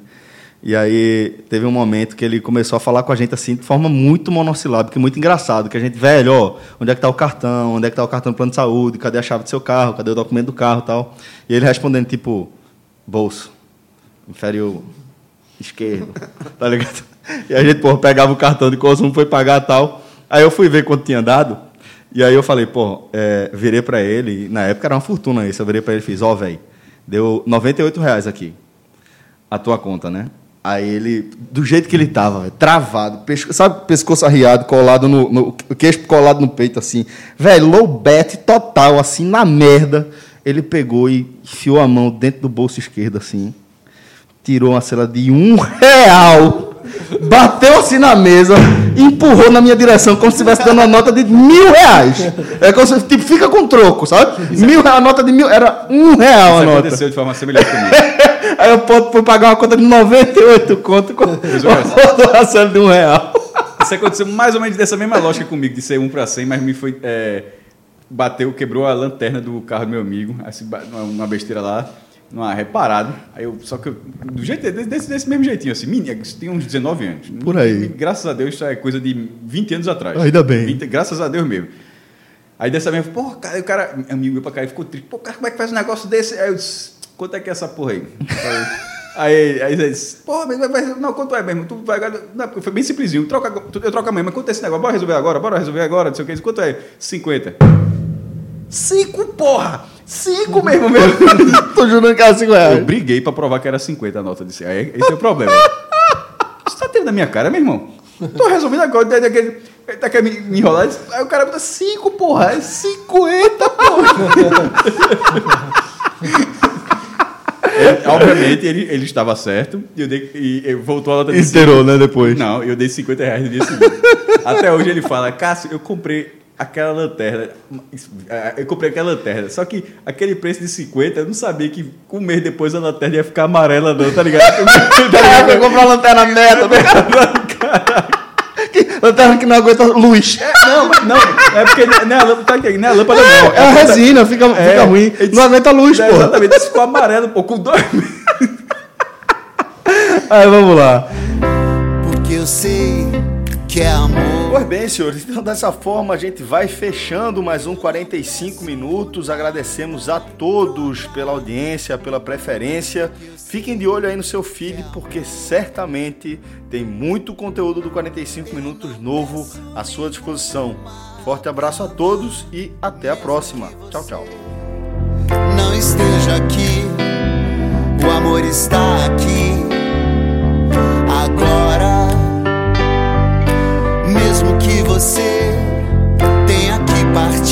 E aí teve um momento que ele começou a falar com a gente assim de forma muito monossilábica, muito engraçado, que a gente, velho, ó, onde é que tá o cartão? Onde é que tá o cartão do plano de saúde? Cadê a chave do seu carro? Cadê o documento do carro, tal? E ele respondendo tipo, bolso, inferior esquerdo, tá ligado? E a gente, pô, pegava o cartão de consumo, foi pagar tal. Aí eu fui ver quanto tinha dado. E aí eu falei, pô, é, virei pra ele, na época era uma fortuna isso, eu virei pra ele e fiz, ó, velho, deu 98 reais aqui a tua conta, né? Aí ele, do jeito que ele tava, véio, travado, pesco, sabe, pescoço arriado, colado no, no queixo colado no peito, assim, velho, low bet total, assim, na merda. Ele pegou e enfiou a mão dentro do bolso esquerdo, assim. Tirou uma cela de um real. Bateu assim na mesa, empurrou na minha direção, como se estivesse dando uma nota de mil reais. É como se tipo, fica com troco, sabe? Mil, a nota de mil, era um real a nota. aconteceu de forma semelhante comigo. Aí eu fui pagar uma conta de 98 conto com uma cela de um real. Isso aconteceu mais ou menos dessa mesma lógica comigo, de ser um para 100, mas me foi. é, bateu, quebrou a lanterna do carro do meu amigo, assim, numa besteira lá, numa reparado. Aí eu, só que eu, do jeito, desse, desse mesmo jeitinho, assim, menino, isso tem uns 19 anos. Por aí. Graças a Deus, isso é coisa de 20 anos atrás. Ainda bem. 20 graças a Deus mesmo. Aí dessa vez, pô, cara, o cara, amigo meu pra cá, ficou triste. Pô, cara, como é que faz um negócio desse? Aí eu disse, quanto é que é essa porra aí? Aí, aí ele disse, pô, mas vai- não, quanto é mesmo? Tu vai, não, foi bem simplesinho, troca, eu troco amanhã, mas quanto é esse negócio? Bora resolver agora, bora resolver agora, não sei o que, quanto é? 50. Cinco, porra! Cinco mesmo, meu. Tô jurando que era 5 Eu reais. briguei pra provar que era 50 a nota desse. Aí, esse é o problema. Você tá tendo na minha cara, meu irmão? Tô resolvendo agora. Tá, tá, me, me enrolar? Aí o cara bota 5, porra. É 50, porra. Ele- obviamente, ele, ele estava certo. E, eu dei, e eu voltou a nota de Inteirou, né, depois. não, eu dei 50 reais no dia seguinte. Até hoje ele fala, Cássio, eu comprei aquela lanterna. Eu comprei aquela lanterna. Só que aquele preço de 50, eu não sabia que um mês depois a lanterna ia ficar amarela, não, tá ligado? Caraca, comprar uma lanterna merda, né? Que- Lanterna que não aguenta luz. não, mas não, é porque não é a lâmpada, tá não é a lâmpada, não. É a resina, fica, É, fica ruim. ele Não aguenta luz, É, pô. Exatamente, isso ficou amarelo, pô, com dois Aí vamos lá. Porque eu sei que é amor. Pois bem, senhores, então dessa forma a gente vai fechando mais um 45 minutos. Agradecemos a todos pela audiência, pela preferência. Fiquem de olho aí no seu feed, porque certamente tem muito conteúdo do 45 minutos novo à sua disposição. Forte abraço a todos e até a próxima. Tchau, tchau. não esteja aqui. O amor está aqui você. Tenha que partir,